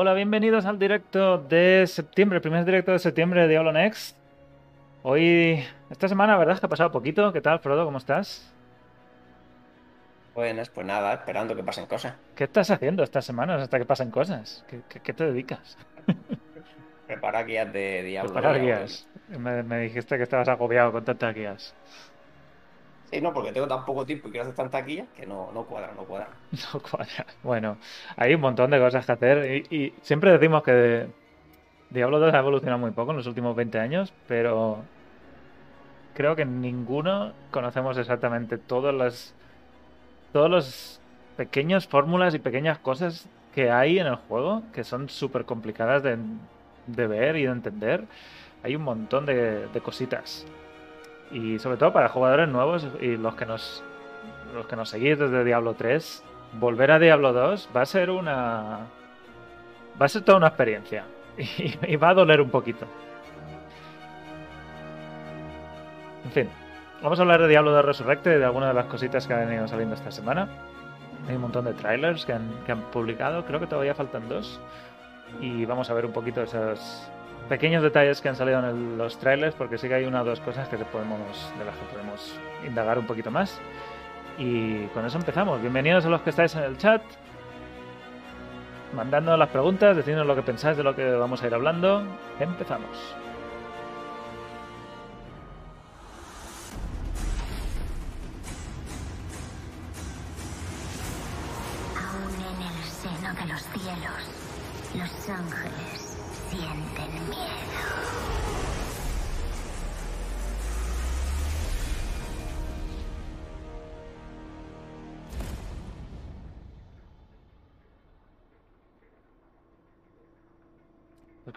hola, bienvenidos al directo de septiembre, el primer directo de septiembre de Diablo Next. Hoy, esta semana, ¿verdad? Que ha pasado poquito. ¿Qué tal, Frodo? ¿Cómo estás? Buenas, pues nada, esperando que pasen cosas. ¿Qué estás haciendo estas semanas hasta que pasen cosas? ¿Qué, qué- qué te dedicas? Preparar guías de Diablo. Preparar guías. Me, me dijiste que estabas agobiado con tantas guías. Sí, no, porque tengo tan poco tiempo y quiero hacer tantas guías que no, no cuadran, no cuadran. No cuadra. Bueno, hay un montón de cosas que hacer y, siempre decimos que Diablo 2 ha evolucionado muy poco en los últimos 20 años, pero creo que ninguno conocemos exactamente todas las todos los pequeños fórmulas y pequeñas cosas que hay en el juego que son súper complicadas de, de ver y de entender. Hay un montón de, de cositas. Y sobre todo para jugadores nuevos y los que nos los que nos seguís desde Diablo 3, volver a Diablo 2 va a ser una. Va a ser toda una experiencia. Y, va a doler un poquito. En fin, vamos a hablar de Diablo 2 Resurrected y de algunas de las cositas que han ido saliendo esta semana. Hay un montón de trailers que han, que han publicado, creo que todavía faltan dos. Y vamos a ver un poquito esos pequeños detalles que han salido en los trailers, porque sí que hay una o dos cosas que podemos, de las que podemos indagar un poquito más. Y con eso empezamos. Bienvenidos a los que estáis en el chat. Mandándonos las preguntas, decidnos lo que pensáis de lo que vamos a ir hablando. Empezamos. Aún en el seno de los cielos, los ángeles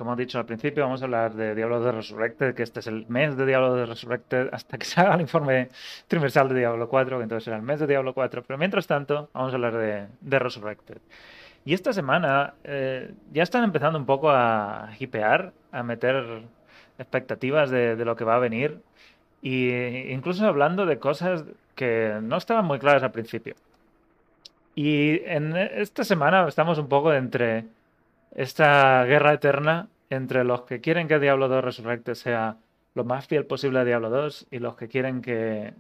como he dicho al principio, vamos a hablar de Diablo de Resurrected, que este es el mes de Diablo de Resurrected hasta que se haga el informe trimestral de Diablo 4, que entonces será el mes de Diablo 4. Pero mientras tanto, vamos a hablar de, Resurrected. Y esta semana eh, ya están empezando un poco a hipear, a meter expectativas de, lo que va a venir, y incluso hablando de cosas que no estaban muy claras al principio. Y en esta semana estamos un poco entre esta guerra eterna entre los que quieren que Diablo 2 Resurrected sea lo más fiel posible a Diablo 2 y los que quieren que,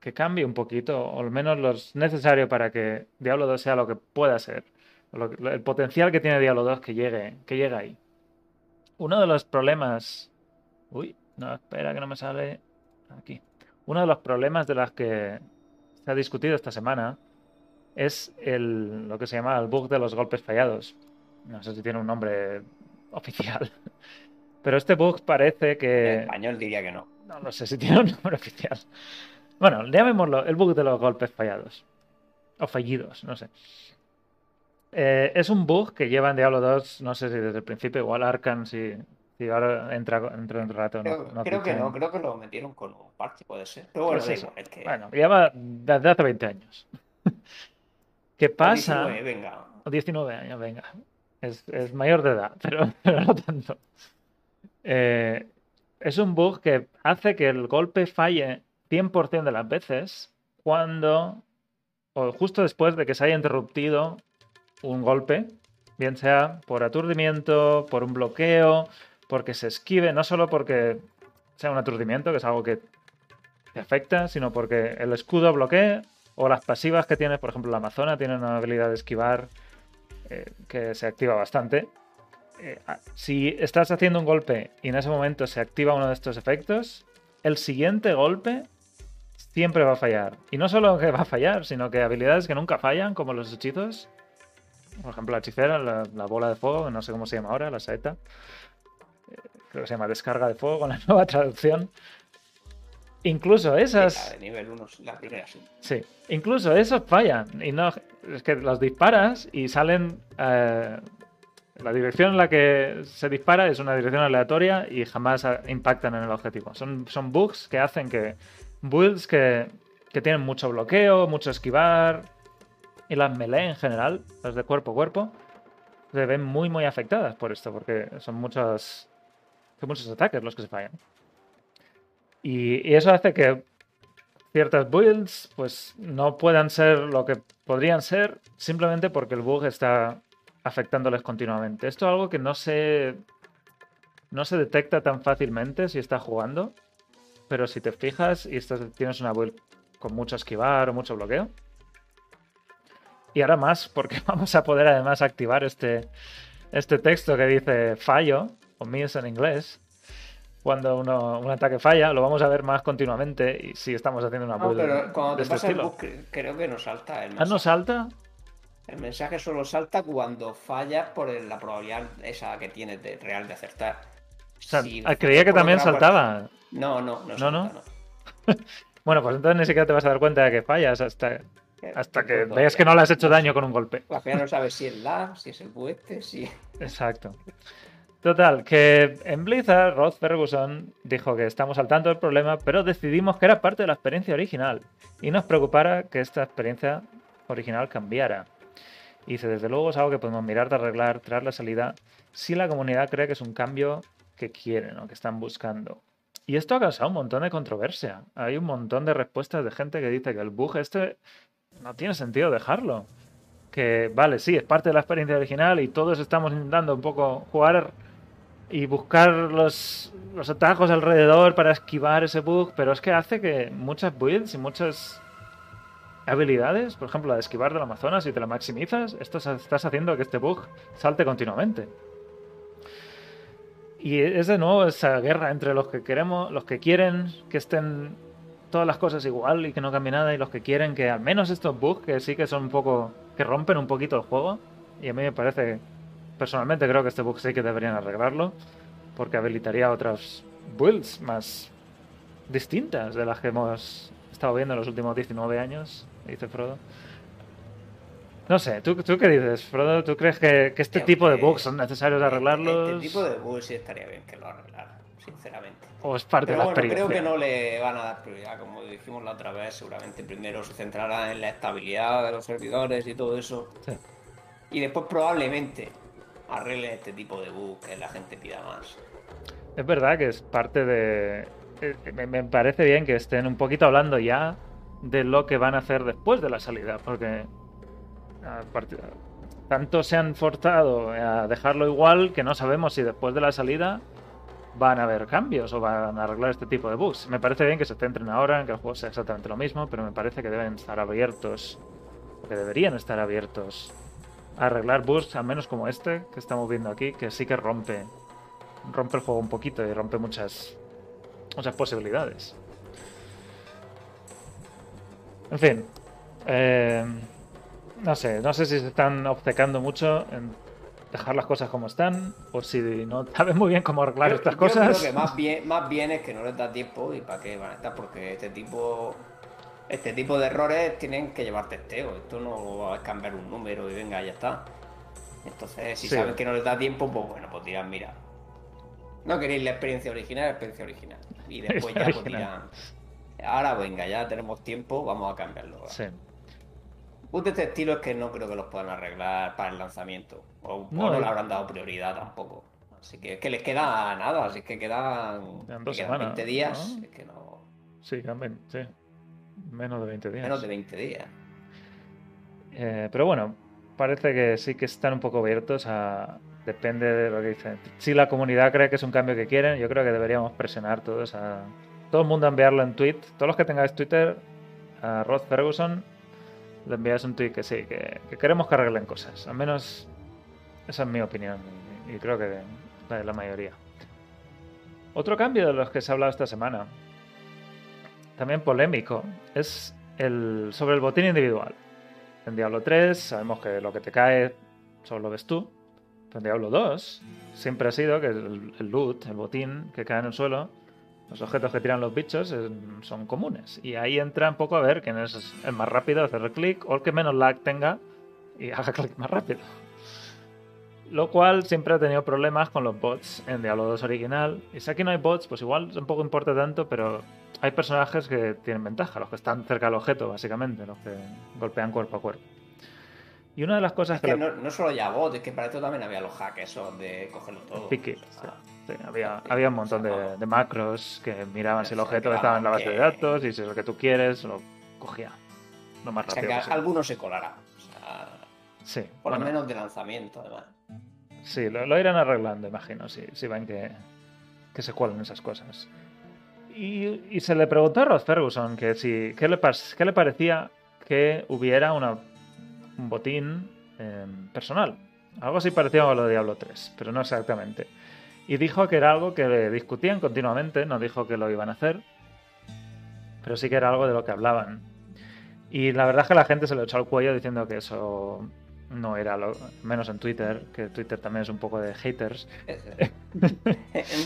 que cambie un poquito, o al menos lo necesario para que Diablo 2 sea lo que pueda ser, el potencial que tiene Diablo 2 que llegue, que llegue ahí. Uno de los problemas... Uy, no, espera que no me sale aquí. Uno de los problemas de las que se ha discutido esta semana es el, lo que se llama el bug de los golpes fallados. No sé si tiene un nombre oficial. Pero este bug parece En que... español diría que no. No lo sé si tiene un nombre oficial. Bueno, llamémoslo el bug de los golpes fallados. O fallidos, no sé. Eh, es un bug que lleva en Diablo 2, no sé si desde el principio, igual Arcan, si, si ahora entra, entra un rato. Creo, no, no creo que no, creo que lo metieron con un parche, puede ser. Pero bueno, Pues es que. Bueno, lleva desde hace 20 años. ¿Qué pasa? 19, venga. O 19 años, venga. Es, mayor de edad, pero, no tanto. Eh, es un bug que hace que el golpe falle 100% de las veces cuando, o justo después de que se haya interrumpido un golpe, bien sea por aturdimiento, por un bloqueo, porque se esquive, no solo porque sea un aturdimiento, que es algo que te afecta, sino porque el escudo bloquea o las pasivas que tienes, por ejemplo, la Amazona tiene una habilidad de esquivar eh, que se activa bastante. Eh, a- si estás haciendo un golpe y en ese momento se activa uno de estos efectos, el siguiente golpe siempre va a fallar. Y no solo que va a fallar, sino que habilidades que nunca fallan, como los hechizos. Por ejemplo, la hechicera, la, la bola de fuego, no sé cómo se llama ahora, la saeta. Eh, creo que se llama descarga de fuego con la nueva traducción. Incluso esas. de nivel 1, la primera sí. Sí, incluso esos fallan. Y no, es que los disparas y salen. eh, la dirección en la que se dispara es una dirección aleatoria y jamás impactan en el objetivo. Son, son bugs que hacen que builds que, que tienen mucho bloqueo, mucho esquivar y las melee en general, las de cuerpo a cuerpo, se ven muy, muy afectadas por esto, porque son muchos, son muchos ataques los que se fallan. Y, eso hace que ciertas builds pues no puedan ser lo que podrían ser simplemente porque el bug está afectándoles continuamente. Esto es algo que no se, no se detecta tan fácilmente si estás jugando, pero si te fijas y estás, tienes una build con mucho esquivar o mucho bloqueo, y ahora más, porque vamos a poder además activar este, este texto que dice fallo, o miss en inglés, cuando uno, un ataque falla, lo vamos a ver más continuamente y si estamos haciendo una No, build pero cuando de te este pasa el estilo. bug, cre- creo que no salta el Ah. ¿no salta? El mensaje solo salta cuando fallas por la probabilidad esa que tienes de real de acertar. O sea, Si ah, creía que también otra saltaba. No, no, no, No, salta, no. no. Bueno, pues entonces ni siquiera te vas a dar cuenta de que fallas hasta, hasta que veas que no le has hecho daño con un golpe. Al final no sabes si es la, si es el bueste, si. Exacto. Total, que en Blizzard, Rod Ferguson dijo que estamos al tanto del problema, pero decidimos que era parte de la experiencia original y nos preocupara que esta experiencia original cambiara. Y dice, desde luego es algo que podemos mirar de arreglar tras la salida si la comunidad cree que es un cambio que quieren o que están buscando. Y esto ha causado un montón de controversia. Hay un montón de respuestas de gente que dice que el bug este no tiene sentido dejarlo que vale, sí, es parte de la experiencia original y todos estamos intentando un poco jugar y buscar los, los atajos alrededor para esquivar ese bug, pero es que hace que muchas builds y muchas habilidades, por ejemplo la de esquivar del Amazonas, si te la maximizas, esto estás haciendo que este bug salte continuamente. Y es de nuevo esa guerra entre los que queremos, los que quieren que estén todas las cosas igual y que no cambie nada y los que quieren que al menos estos bugs que sí que son un poco que rompen un poquito el juego y a mí me parece personalmente creo que este bug sí que deberían arreglarlo porque habilitaría otras builds más distintas de las que hemos estado viendo en los últimos 19 años dice Frodo no sé, ¿tú, tú qué dices, Frodo? ¿Tú crees que, que este Creo tipo de bugs son necesarios arreglarlos? Este tipo de bugs sí estaría bien que lo arreglaran, sinceramente. ¿O es parte Pero de la bueno, creo que no le van a dar prioridad, como dijimos la otra vez, seguramente primero se centrará en la estabilidad de los servidores y todo eso. Sí. Y después probablemente arreglen este tipo de bugs que la gente pida más. Es verdad que es parte de... eh, Me, parece bien que estén un poquito hablando ya de lo que van a hacer después de la salida, porque tanto se han forzado a dejarlo igual que no sabemos si después de la salida van a haber cambios o van a arreglar este tipo de bugs. Me parece bien que se centren ahora en que el juego sea exactamente lo mismo, pero me parece que deben estar abiertos, que deberían estar abiertos arreglar bugs, al menos como este que estamos viendo aquí, que sí que rompe rompe el juego un poquito y rompe muchas muchas posibilidades. En fin, eh, no sé, no sé si se están obcecando mucho en dejar las cosas como están o si no saben muy bien cómo arreglar Yo- estas yo cosas. creo que más bien, más bien es que no les da tiempo y para qué van a estar, porque este tipo este tipo de errores tienen que llevar testeo. Esto no es cambiar un número y venga, ya está. Entonces, si Sí. saben que no les da tiempo, pues bueno, pues dirán, mira. No queréis la experiencia original, la experiencia original. Y después ya pues dirán, ahora venga, ya tenemos tiempo, vamos a cambiarlo. Sí. Un de este estilo es que no creo que los puedan arreglar para el lanzamiento. O, o No, le habrán dado prioridad tampoco. Así que es que les queda nada, así que quedan, Quedan dos que quedan semanas, 20 días. ¿no? Es que no. Sí, también, sí. Menos de 20 días. Menos de 20 días. Eh, pero bueno, parece que sí que están un poco abiertos a... Depende de lo que dicen. Si la comunidad cree que es un cambio que quieren, yo creo que deberíamos presionar todos a... Todo el mundo a enviarlo en tweet. Todos los que tengáis Twitter, a Rod Ferguson, le enviáis un tweet que sí, que, que queremos que arreglen cosas. Al menos esa es mi opinión y, y creo que la de la mayoría. Otro cambio de los que se ha hablado esta semana, también polémico, es el sobre el botín individual. En Diablo 3 sabemos que lo que te cae solo lo ves tú. En Diablo 2 siempre ha sido que el, el loot, el botín que cae en el suelo, los objetos que tiran los bichos eh, son comunes. Y ahí entra un poco a ver quién es el más rápido hacer clic o el que menos lag tenga y haga clic más rápido. Lo cual siempre ha tenido problemas con los bots en Diablo 2 original. Y si aquí no hay bots, pues igual tampoco importa tanto, pero hay personajes que tienen ventaja, los que están cerca del objeto, básicamente, los que golpean cuerpo a cuerpo. Y una de las cosas Es que, que le- no, no solo ya bot, es que para esto también había los hacks esos de cogerlo todo. Picky, O sea, sí, sí, había, había un montón de, de macros que miraban si el objeto estaba en la base de datos y si es lo que tú quieres, lo cogía lo más o sea, rápido que alguno se colará. O sea, Sí. Por lo bueno, menos de lanzamiento, además. Sí, lo, lo irán arreglando, imagino, si, si ven que, que se cuelan esas cosas. Y, se le preguntó a Rod Ferguson que si, qué, le, qué le parecía que hubiera un botín eh, personal. Algo así parecido a lo de Diablo 3, pero no exactamente. Y dijo que era algo que discutían continuamente, no dijo que lo iban a hacer, pero sí que era algo de lo que hablaban. Y la verdad es que la gente se lo echó al cuello diciendo que eso no era lo menos en Twitter, que Twitter también es un poco de haters.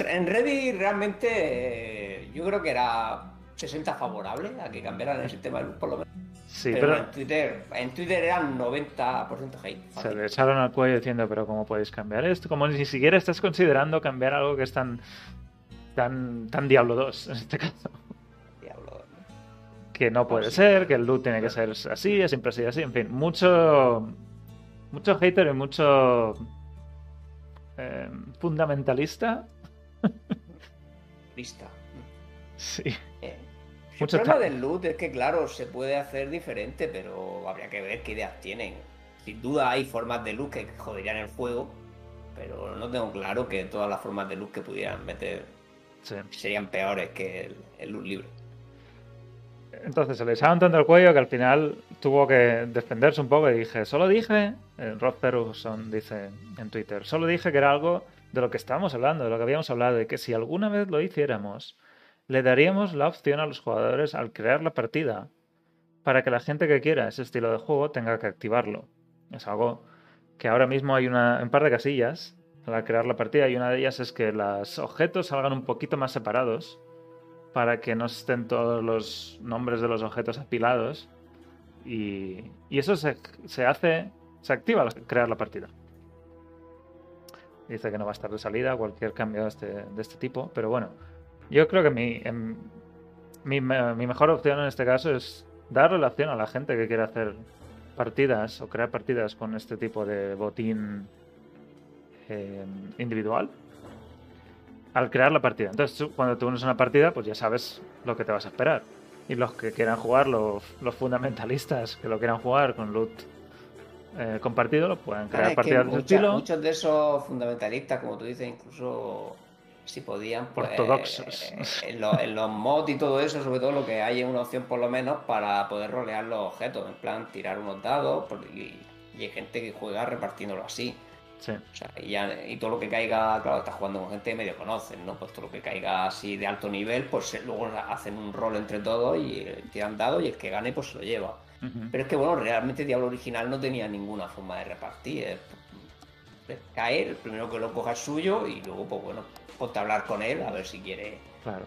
En, Reddit realmente eh, yo creo que era 60 favorable a que cambiaran el sistema de luz, por lo menos. Sí, pero, pero en Twitter en Twitter eran 90% hate. se le echaron al cuello diciendo, pero ¿cómo podéis cambiar esto? Como ni siquiera estás considerando cambiar algo que es tan tan, tan Diablo 2 en este caso. Que no puede sí. ser, que el loot tiene que ser así, es siempre así, así, en fin, mucho mucho hater y mucho eh, fundamentalista. Lista. Sí. Eh, Mucho el problema del loot es que, claro, se puede hacer diferente, pero habría que ver qué ideas tienen. Sin duda hay formas de loot que joderían el juego, pero no tengo claro que todas las formas de loot que pudieran meter sí. serían peores que el, el loot libre. Entonces se le echaron tanto al cuello que al final tuvo que defenderse un poco y dije, solo dije, eh, Rod Ferguson dice en Twitter, solo dije que era algo de lo que estábamos hablando, de lo que habíamos hablado, y que si alguna vez lo hiciéramos, le daríamos la opción a los jugadores al crear la partida para que la gente que quiera ese estilo de juego tenga que activarlo. Es algo que ahora mismo hay una, un par de casillas para crear la partida y una de ellas es que los objetos salgan un poquito más separados para que no estén todos los nombres de los objetos apilados y, y eso se, hace, se activa al crear la partida. Dice que no va a estar de salida cualquier cambio de este, este tipo, pero bueno, yo creo que mi, em, mi, me- mi mejor opción en este caso es dar relación a la gente que quiere hacer partidas o crear partidas con este tipo de botín eh, individual al crear la partida. Entonces, tú, cuando te unes a una partida, pues ya sabes lo que te vas a esperar. Y los que quieran jugar, los, los fundamentalistas que lo quieran jugar con loot eh, compartido, lo pueden crear Ah, es que partidas de mucha- estilo. muchos de esos fundamentalistas, como tú dices, incluso si podían, pues, Ortodoxos. eh, en, los, en los mods y todo eso, sobre todo lo que hay es una opción por lo menos para poder rolear los objetos, en plan tirar unos dados, por- y, y hay gente que juega repartiéndolo así. Sí, O sea, y, ya- y todo lo que caiga, claro, estás jugando con gente que medio conocen, ¿no? Pues todo lo que caiga así de alto nivel, pues eh, luego hacen un rol entre todos y eh, tiran dados y el que gane pues se lo lleva. Pero es que, bueno, realmente Diablo original no tenía ninguna forma de repartir. Es, es caer, el primero que lo coja es suyo y luego, pues bueno, ponte a hablar con él a ver si quiere claro.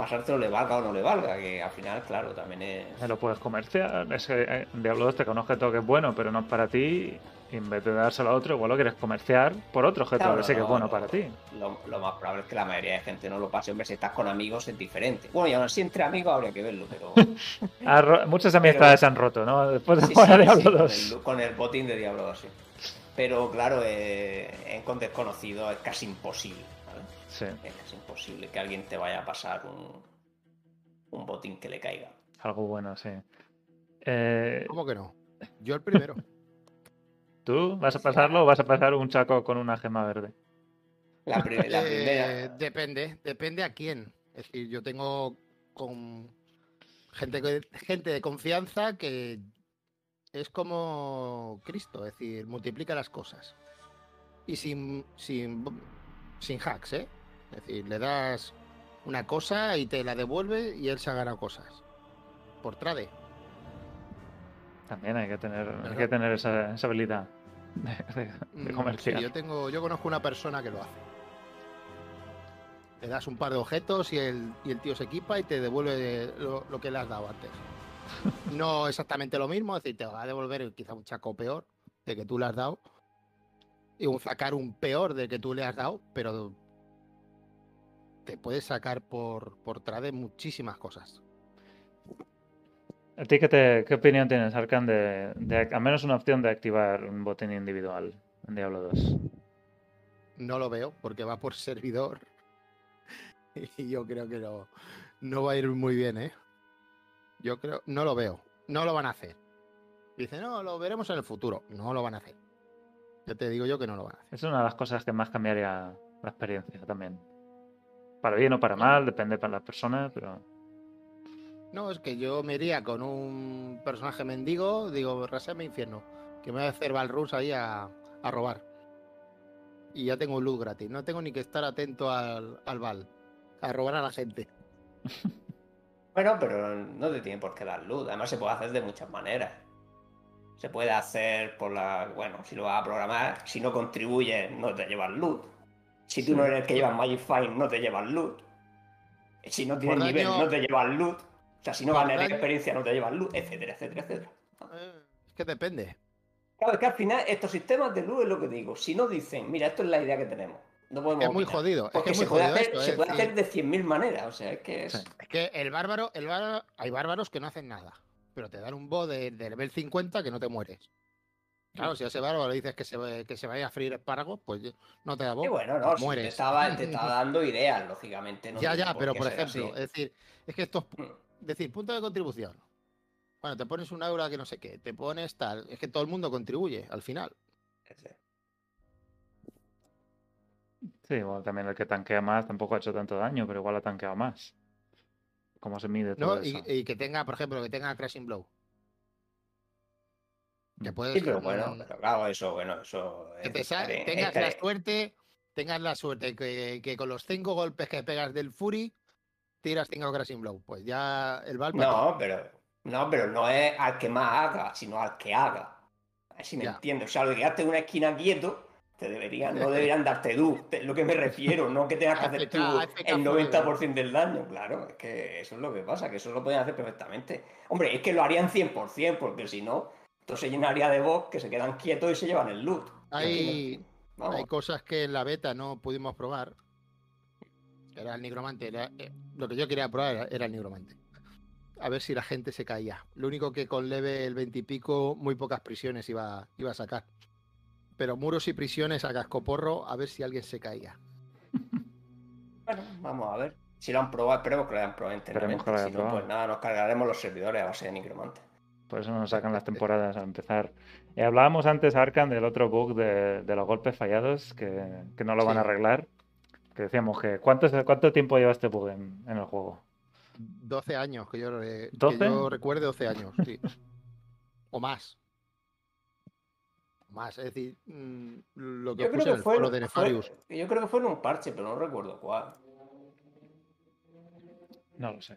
Pasártelo le valga o no le valga, que al final, claro, también es... Lo puedes comerciar. Es que eh, Diablo 2 te con un objeto que es bueno, pero no es para ti. Y en vez de dárselo a otro, igual lo quieres comerciar por otro objeto Claro, que sí que es no, bueno no, para ti. Lo, lo más probable es que la mayoría de gente no lo pase. Hombre, si estás con amigos es diferente. Bueno, y aún así entre amigos habría que verlo, pero... Ha ro- Muchas amistades se han roto, ¿no? Después de Sí, jugar sí, a Diablo sí, con 2. el, con el botín de Diablo 2, sí. Pero claro, eh, en con desconocido es casi imposible. Es imposible que alguien te vaya a pasar un, un botín que le caiga. algo bueno, sí. Eh, ¿Cómo que no? Yo el primero. ¿Tú vas a pasarlo o vas a pasar un chaco con una gema verde? La, pri- la Eh, primera. depende, depende a quién. Es decir, yo tengo con gente, gente de confianza que es como Cristo, es decir, multiplica las cosas. Y sin, sin, sin hacks, ¿eh? Es decir, le das una cosa y te la devuelve y él se ha ganado cosas. Por trade. También hay que tener, hay que tener esa, esa habilidad de, de- de Mm, sí, comerciar. yo tengo, yo conozco una persona que lo hace. Le das un par de objetos y el, y el tío se equipa y te devuelve lo, lo que le has dado antes. No exactamente lo mismo, es decir, te va a devolver quizá un chaco peor de que tú le has dado. Y un sacar un peor de que tú le has dado, pero te puedes sacar por, por trade muchísimas cosas. ¿A ti qué, te- qué opinión tienes, Arcan, de, de al menos una opción de activar un botín individual en Diablo 2? No lo veo porque va por servidor. Y yo creo que no, no va a ir muy bien, ¿eh? Yo creo, no lo veo. No lo van a hacer. Dice, no, lo veremos en el futuro. No lo van a hacer. Ya te digo yo que no lo van a hacer. Es una de las cosas que más cambiaría la experiencia también. Para bien o para mal, depende para las personas, pero No, es que yo me iría con un personaje mendigo, digo, rasame infierno, que me voy a hacer Balrus ahí a, a robar. Y ya tengo luz gratis. No tengo ni que estar atento al, al Val, a robar a la gente. Bueno, pero no te tiene por qué dar luz. Además, se puede hacer de muchas maneras. Se puede hacer por la. Bueno, si lo vas a programar, si no contribuyes, no te llevas loot. Si tú no eres el que llevas Magic Find, no te llevas loot. Si no tienes Por nivel, daño- no te llevas loot. O sea, si no ganas daño- experiencia, no te llevas loot, etcétera, etcétera, etcétera. Eh, es que depende. Claro, es que al final estos sistemas de luz es lo que digo. Si no dicen, mira, esto es la idea que tenemos. No podemos Es muy opinar. jodido. Porque es se puede, hacer, esto. se es puede hacer de 100.000 maneras. O sea, es que es. Es que el bárbaro, el bárbaro, hay bárbaros que no hacen nada, pero te dan un bo de, de nivel 50 que no te mueres. Claro, si a ese bárbaro le dices que se, que se vaya a freír espárragos, pues no te da bo. Y bueno, no, si te mueres. estaba, te estaba dando ideas, lógicamente. No ya, ya, pero por ejemplo, así. es decir, es que estos, Mm. decir, punto de contribución. Bueno, te pones un aura que no sé qué, te pones tal, es que todo el mundo contribuye al final. sí, bueno, también el que tanquea más tampoco ha hecho tanto daño, pero igual ha tanqueado más. ¿Cómo se mide todo ¿no? Y, eso? y que tenga, por ejemplo, que tenga Crashing Blow. Que puedes, Sí, pero bueno, pero claro, eso, bueno, eso. que es tengas la suerte, tengas la suerte que, que con los cinco golpes que pegas del Fury, tiras cinco Crashing Blow. Pues ya el Val No, pero no, pero no es al que más haga, sino al que haga. A ver si me Ya. entiendes. O sea, lo quedarte en una esquina quieto, te deberían, no deberían darte te- Lo que me refiero, no que tengas que hacer tú el full. 90% del daño. Claro, es que eso es lo que pasa, que eso lo pueden hacer perfectamente. Hombre, es que lo harían 100%, porque si no, esto se llenaría de bots que se quedan quietos y se llevan el loot. hay, hay cosas que en la beta no pudimos probar. Era el nigromante. era- eh, lo que yo quería probar era, era el nigromante. A ver si la gente se caía. Lo único que con leve el 20 y pico, muy pocas prisiones iba, iba a sacar. Pero muros y prisiones a cascoporro, a ver si alguien se caía. Bueno, vamos a ver. Si lo han probado, esperemos que lo hayan probado enteramente. Si no, probado. pues nada, nos cargaremos los servidores a base de Nigromante. Por eso nos sacan las temporadas al empezar. Eh, hablábamos antes, Arkan, del otro bug de, de los golpes fallados, que, que no lo van a arreglar. Que decíamos que ¿cuánto, cuánto tiempo lleva este bug en, en el juego? 12 años, que yo, re- que ¿12? yo recuerde 12 años, sí. o más. Más, es decir, mm, lo que Yo creo que el fue, foro de fue- Nefarius. yo creo que fue en un parche, pero no recuerdo cuál. No lo sé.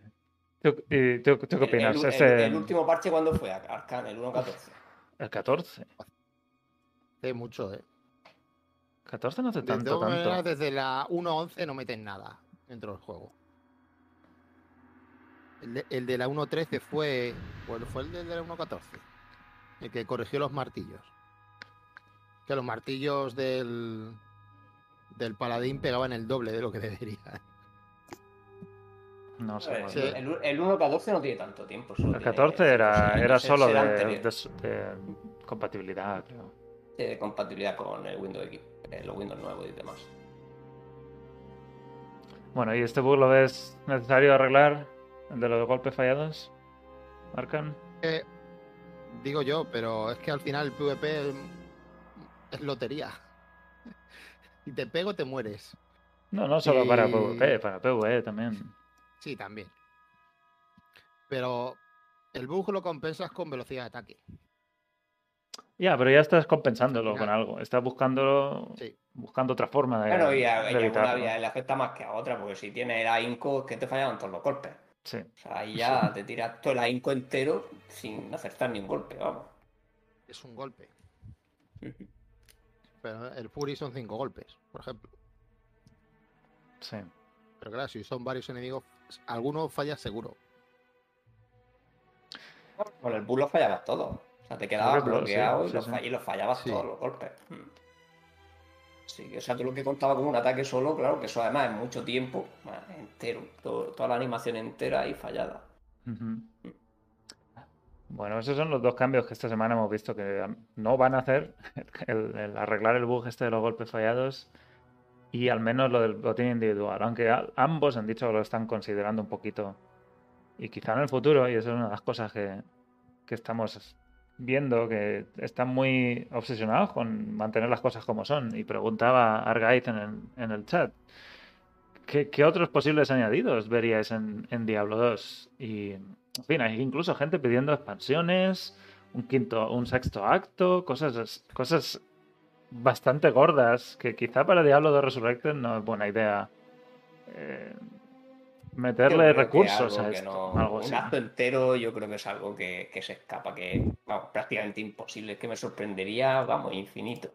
¿Tú, y tú- tú qué El- opinas? El, el- Ese- el último parche, ¿cuándo fue? Arcan, el 1.14. el 14. Hace mucho, ¿eh? 14 no hace De tanto, tanto. desde la 1.11 no meten nada dentro del juego. El de, el de la 1.13 fue. Bueno, fue el de la 1.14. El que corrigió los martillos. Que los martillos del. del paladín pegaban el doble de lo que deberían. No sé. El, bueno. Sí. el, el 1.14 no tiene tanto tiempo. solo El tiene 14 cinco o era, era solo de, anterior, de- de compatibilidad, creo. de compatibilidad con el Windows X, eh, los Windows nuevos y demás. Bueno, ¿y este bug lo ves necesario arreglar? ¿El de los golpes fallados? Arkan. Eh, digo yo, pero es que al final el PvP es, es lotería. Si te pego, te mueres. No, no solo para PvP, para PvE también. Sí, también. Pero el bug lo compensas con velocidad de ataque. Ya, pero ya estás compensándolo con algo. Estás buscándolo, Sí. buscando otra forma de, Bueno, y a, de y a una vía le afecta más que a otra, porque si tienes el ahínco es que te fallaban todos los golpes. Sí. O sea, ahí ya te tiras todo el ahínco entero sin acertar ni un golpe, vamos. Es un golpe. Pero el Fury son cinco golpes, por ejemplo. Sí. Pero claro, si son varios enemigos, alguno falla seguro. Con el bull los fallabas todos. O sea, te quedabas bloqueado sí, y, los sí, fa- sí. y los fallabas Sí. todos los golpes. Mm. Sí, o sea, tú lo que contaba como un ataque solo, claro, que eso además es mucho tiempo, entero, todo- toda la animación entera y fallada. Ujú. Bueno, esos son los dos cambios que esta semana hemos visto que no van a hacer. El, el arreglar el bug este de los golpes fallados y al menos lo del botín individual. Aunque ambos han dicho que lo están considerando un poquito. Y quizá en el futuro, y eso es una de las cosas que, que estamos viendo que están muy obsesionados con mantener las cosas como son. Y preguntaba Argaiz en en el chat, ¿qué, qué otros posibles añadidos veríais en, en Diablo 2? Y, en fin, hay incluso gente pidiendo expansiones, un quinto, un sexto acto, cosas, cosas bastante gordas que quizá para Diablo 2 Resurrected no es buena idea eh, meterle recursos a esto, no- algo un acto entero yo creo que es algo que, que se escapa, que vamos, prácticamente imposible, que me sorprendería, vamos, infinito.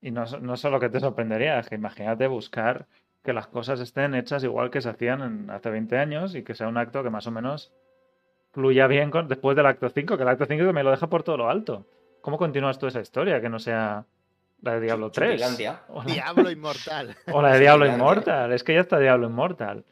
Y no, no solo que te sorprendería, es que imagínate buscar que las cosas estén hechas igual que se hacían en- hace 20 años y que sea un acto que más o menos fluya bien con, después del acto 5, que el acto 5 me lo deja por todo lo alto. ¿Cómo continúas tú esa historia? Que no sea la de Diablo 3. Chupilandia. O la, Diablo inmortal. o la de Diablo. Immortal. Es que ya está Diablo Immortal.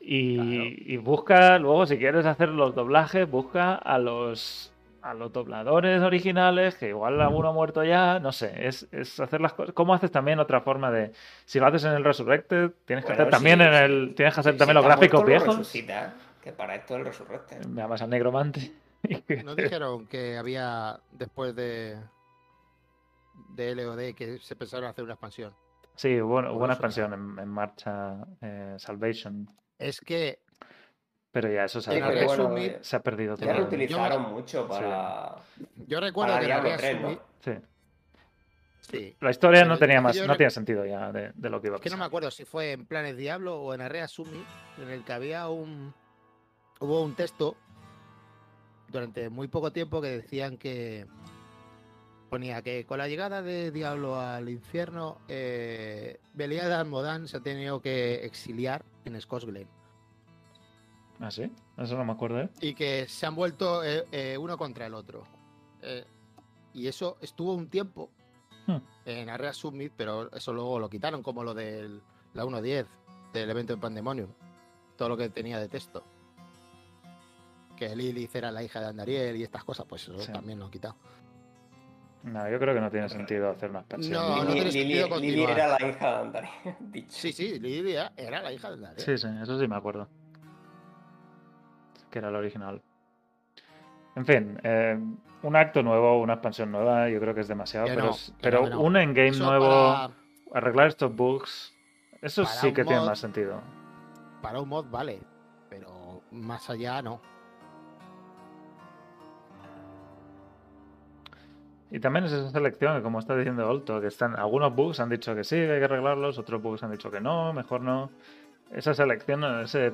Y, y busca, luego, si quieres hacer los doblajes, busca a los a los dobladores originales, que igual alguno ha muerto ya, no sé, es, es hacer las cosas. ¿Cómo haces también otra forma de. Si lo haces en el Resurrected, tienes que Bueno, hacer también sí, en el. Tienes que hacer Si también los gráficos muerto, lo viejos. resucita, que para esto es el resurrecte. Me llamas al negromante. ¿No dijeron que había, después de, de LOD, que se pensaron hacer una expansión? Sí, hubo, hubo una expansión en, en marcha, eh, Salvation. Es que Pero ya eso se En ha, perdido, bueno, resumir- eh, se ha perdido ya lo utilizaron mucho para... yo recuerdo Para que Diablo Area 3, ¿no? Sí. Sí. La historia Pero no tenía más, no tiene sentido ya de, de lo que iba a Es que no me pasar. acuerdo si fue en Planes Diablo o en Area Sumi, en el que había un. Hubo un texto durante muy poco tiempo que decían que. Ponía que con la llegada de Diablo al infierno, eh, Belial Almodán se ha tenido que exiliar en Scottsglen. ¿Ah, sí? Eso no me acuerdo, ¿eh? Y que se han vuelto eh, eh, uno contra el otro. Eh, y eso estuvo un tiempo Hmm. en Area Summit, pero eso luego lo quitaron, como lo de la 1.10 del evento de Pandemonium. Todo lo que tenía de texto. Que Lilith era la hija de Andariel y estas cosas, pues eso Sí. también lo han quitado. No, yo creo que no tiene sentido hacer una expansión. No, no Lili, tiene Lili- sentido Lili continuar. era la hija de Andari. Sí, sí, Lilith era- la hija de Andariel. Sí, sí, eso sí me acuerdo. Que era el original. En fin, eh, un acto nuevo, una expansión nueva, yo creo que es demasiado, Que pero, no, es- que pero no, que no. un endgame Eso nuevo, para, arreglar estos bugs, eso para sí que tiene más sentido. para un mod vale, pero más allá no. Y también es esa selección, que como está diciendo Olto, que están algunos bugs han dicho que sí, que hay que arreglarlos, otros bugs han dicho que no, mejor no. Esa selección, ese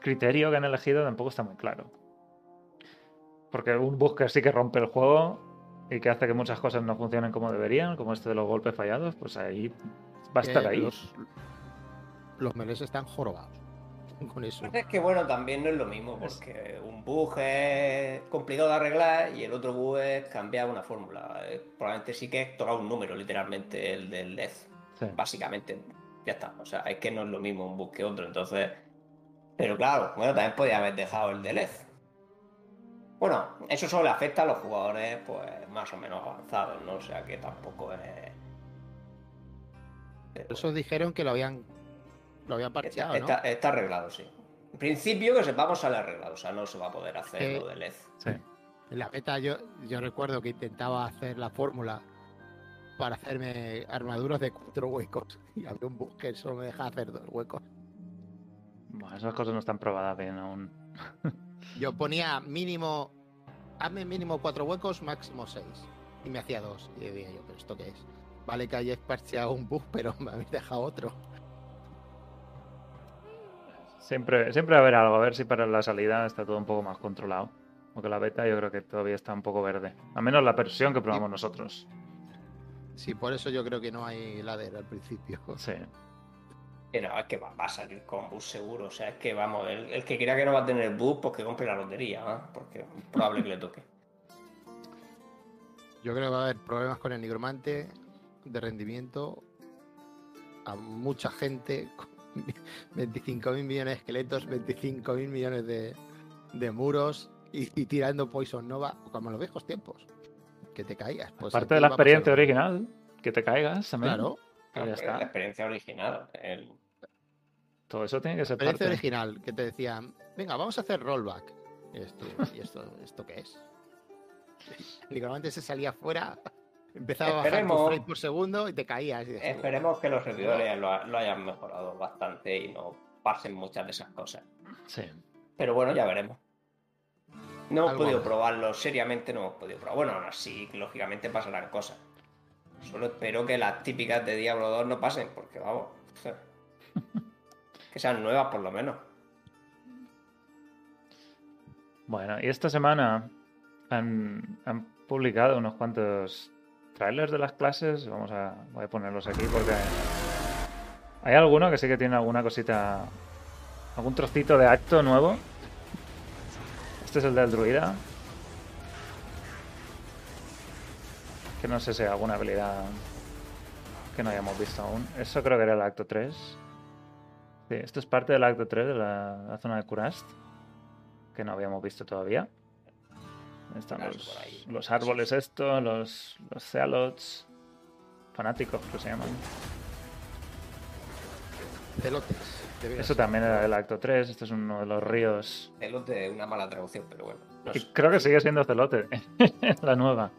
criterio que han elegido tampoco está muy claro. Porque un bug que sí que rompe el juego y que hace que muchas cosas no funcionen como deberían, como este de los golpes fallados, pues ahí va a estar ahí. Los, los meles están jorobados con eso. Es que bueno, también no es lo mismo, porque un bug es complicado de arreglar y el otro bug es cambiar una fórmula. Eh, Probablemente sí que es tocar un número, literalmente, el del LED. Sí. Básicamente, ya está. O sea, es que no es lo mismo un bug que otro, entonces. Pero claro, bueno, también podía haber dejado el de LED. Bueno, eso solo le afecta a los jugadores, pues más o menos avanzados, ¿no? O sea que tampoco es. Por eso dijeron que lo habían lo habían Está, parcheado, ¿no? está- está arreglado, sí. En principio que sepamos sale arreglado, o sea, no se va a poder hacer Eh, lo de LED. Sí. En la beta yo, yo recuerdo que intentaba hacer la fórmula para hacerme armaduras de cuatro huecos y había un bug que solo me dejaba hacer dos huecos. Bueno, esas cosas no están probadas bien aún. Yo ponía mínimo, hazme mínimo cuatro huecos, máximo seis. Y me hacía dos. Y decía yo, ¿pero esto qué es? Vale que hayáis parcheado un bug, pero me habéis dejado otro. Siempre, siempre va a haber algo, a ver si para la salida está todo un poco más controlado. Porque la beta yo creo que todavía está un poco verde. Al menos la versión que probamos nosotros. Sí, por eso yo creo que no hay ladder al principio. Sí. Pero es que va, va a salir con bus seguro, o sea, es que vamos, el, el que crea que no va a tener bus, pues que compre la lotería, ¿eh? porque es probable que le toque. Yo creo que va a haber problemas con el nigromante de rendimiento a mucha gente. 25.000 millones de esqueletos, 25.000 millones de, de muros y, y tirando Poison Nova como en los viejos tiempos. Que te caías. Pues Parte aquí de la experiencia original, que te caigas también. Claro, Pues ya Pero está. La experiencia original. el- Todo eso tiene que ser experiencia parte. original que te decían, venga, vamos a hacer rollback. Y esto, ¿y esto, esto qué es? Nigromante se salía fuera, empezaba a bajar Esperemos. tus frames por segundo y te caías. y Esperemos que los servidores lo, lo hayan mejorado bastante y no pasen muchas de esas cosas. Sí. Pero bueno, ya veremos. No hemos Algo podido probarlo, seriamente no hemos podido probar. Bueno, aún así, lógicamente pasarán cosas. Solo espero que las típicas de Diablo 2 no pasen, porque vamos. Que sean nuevas por lo menos. Bueno, y esta semana han, han publicado unos cuantos trailers de las clases. Vamos a, voy a ponerlos aquí porque hay alguno que sí que tiene alguna cosita, algún trocito de acto nuevo. Este es el del druida. Que no sé si hay alguna habilidad que no hayamos visto aún. Eso creo que era el acto 3. Sí, esto es parte del acto 3 de la, la zona de Kurast que no habíamos visto todavía. Están los, los árboles estos, los, los cealots, fanáticos que se llaman. Celotes. Eso también era del acto 3, este es uno de los ríos. Celote una mala traducción, pero bueno. creo que sigue siendo celote, la nueva.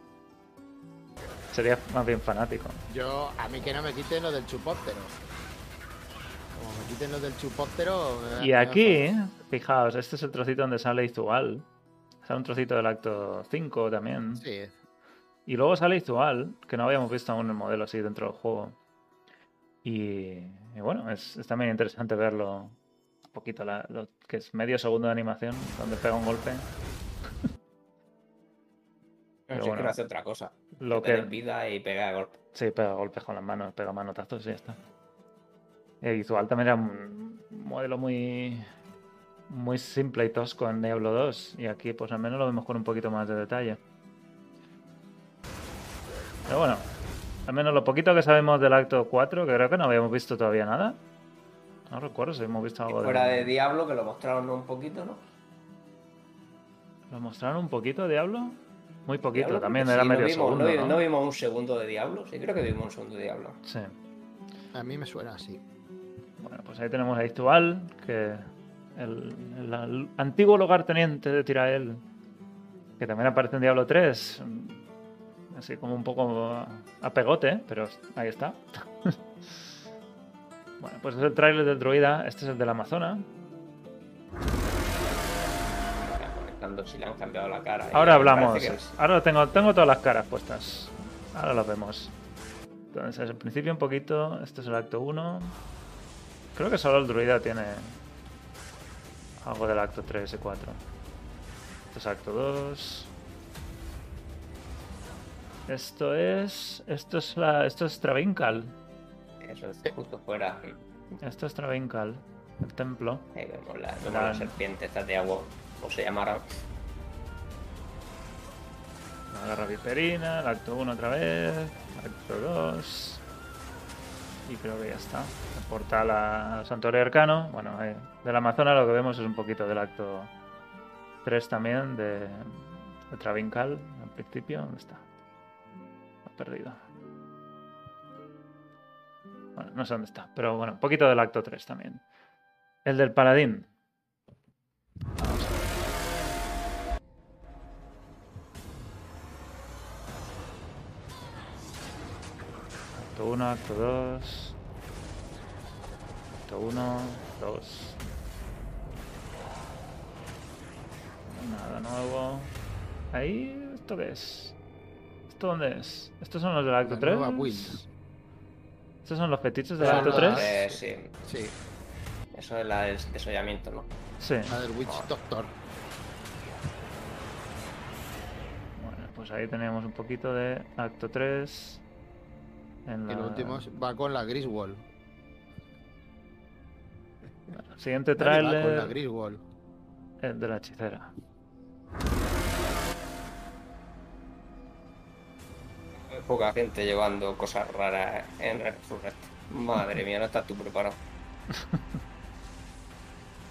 Sería más bien fanático. Yo, a mí que no me quiten lo del chupóptero. Como me quiten lo del chupóptero. da- Y aquí, fijaos, este es el trocito donde sale Izual. Sale un trocito del acto 5 también. Sí, Y luego sale Izual, que no habíamos visto aún el modelo así dentro del juego. Y, y bueno, es, es también interesante verlo un poquito, la- lo que es medio segundo de animación, donde pega un golpe. Pero sé, bueno, quiero hacer otra cosa. Lo que, vida y pegar golpe. sí, pega golpes con las manos, pega manotazos y ya está. E Izual también era un modelo muy, muy simple y tosco en Diablo 2. Y aquí, pues al menos lo vemos con un poquito más de detalle. Pero bueno, al menos lo poquito que sabemos del acto 4, que creo que no habíamos visto todavía nada. No recuerdo si hemos visto Y algo fuera de... de Diablo, que lo mostraron un poquito, ¿no? ¿Lo mostraron un poquito, Diablo? Muy poquito, Diablo, también sí, era no medio vimos, segundo, no, vi- ¿no? no vimos un segundo de Diablo. Sí, creo que vimos un segundo de Diablo. Sí. A mí me suena así. Bueno, pues ahí tenemos a Istual, que el, el antiguo lugarteniente de Tirael, que también aparece en Diablo 3, mm, así como un poco a, pegote, pero ahí está. bueno, pues es el tráiler del druida, este es el del Amazona. Está conectando si le han cambiado la cara. y Ahora hablamos, es- ahora tengo, tengo todas las caras puestas, ahora lo vemos. Entonces, al principio un poquito, este es el acto 1. Creo que solo el druida tiene algo del acto 3 y 4. Este es acto 2. Esto es. Esto es la. Esto es Travinkal. Eso es justo fuera. Esto es Travinkal. El templo. Ahí vemos la, vemos La- la serpiente, estas de agua. O se llamará. La garra viperina. El acto 1 otra vez. Acto 2. Y creo que ya está. El portal al santuario arcano. Bueno, eh, del Amazonas lo que vemos es un poquito del acto 3 también. De, Travinkal. Al principio. ¿Dónde está? Lo he perdido. Bueno, no sé dónde está. Pero bueno, un poquito del acto 3 también. El del paladín. Acto 1, acto 2. Acto 1, 2. Nada nuevo. Ahí, ¿esto qué es? ¿Esto dónde es? ¿Estos son los del acto La 3? nueva build. ¿Estos son los fetiches del acto los 3? Eh, sí, Sí, eso es la del desollamiento, ¿no? Sí. la del Witch Doctor. Bueno, pues ahí tenemos un poquito de acto 3. En Y la... lo último va con la Griswold. Siguiente va Con la Griswold. el de la hechicera. Poca gente llevando cosas raras en Resurrect. Madre mía, no estás tú preparado.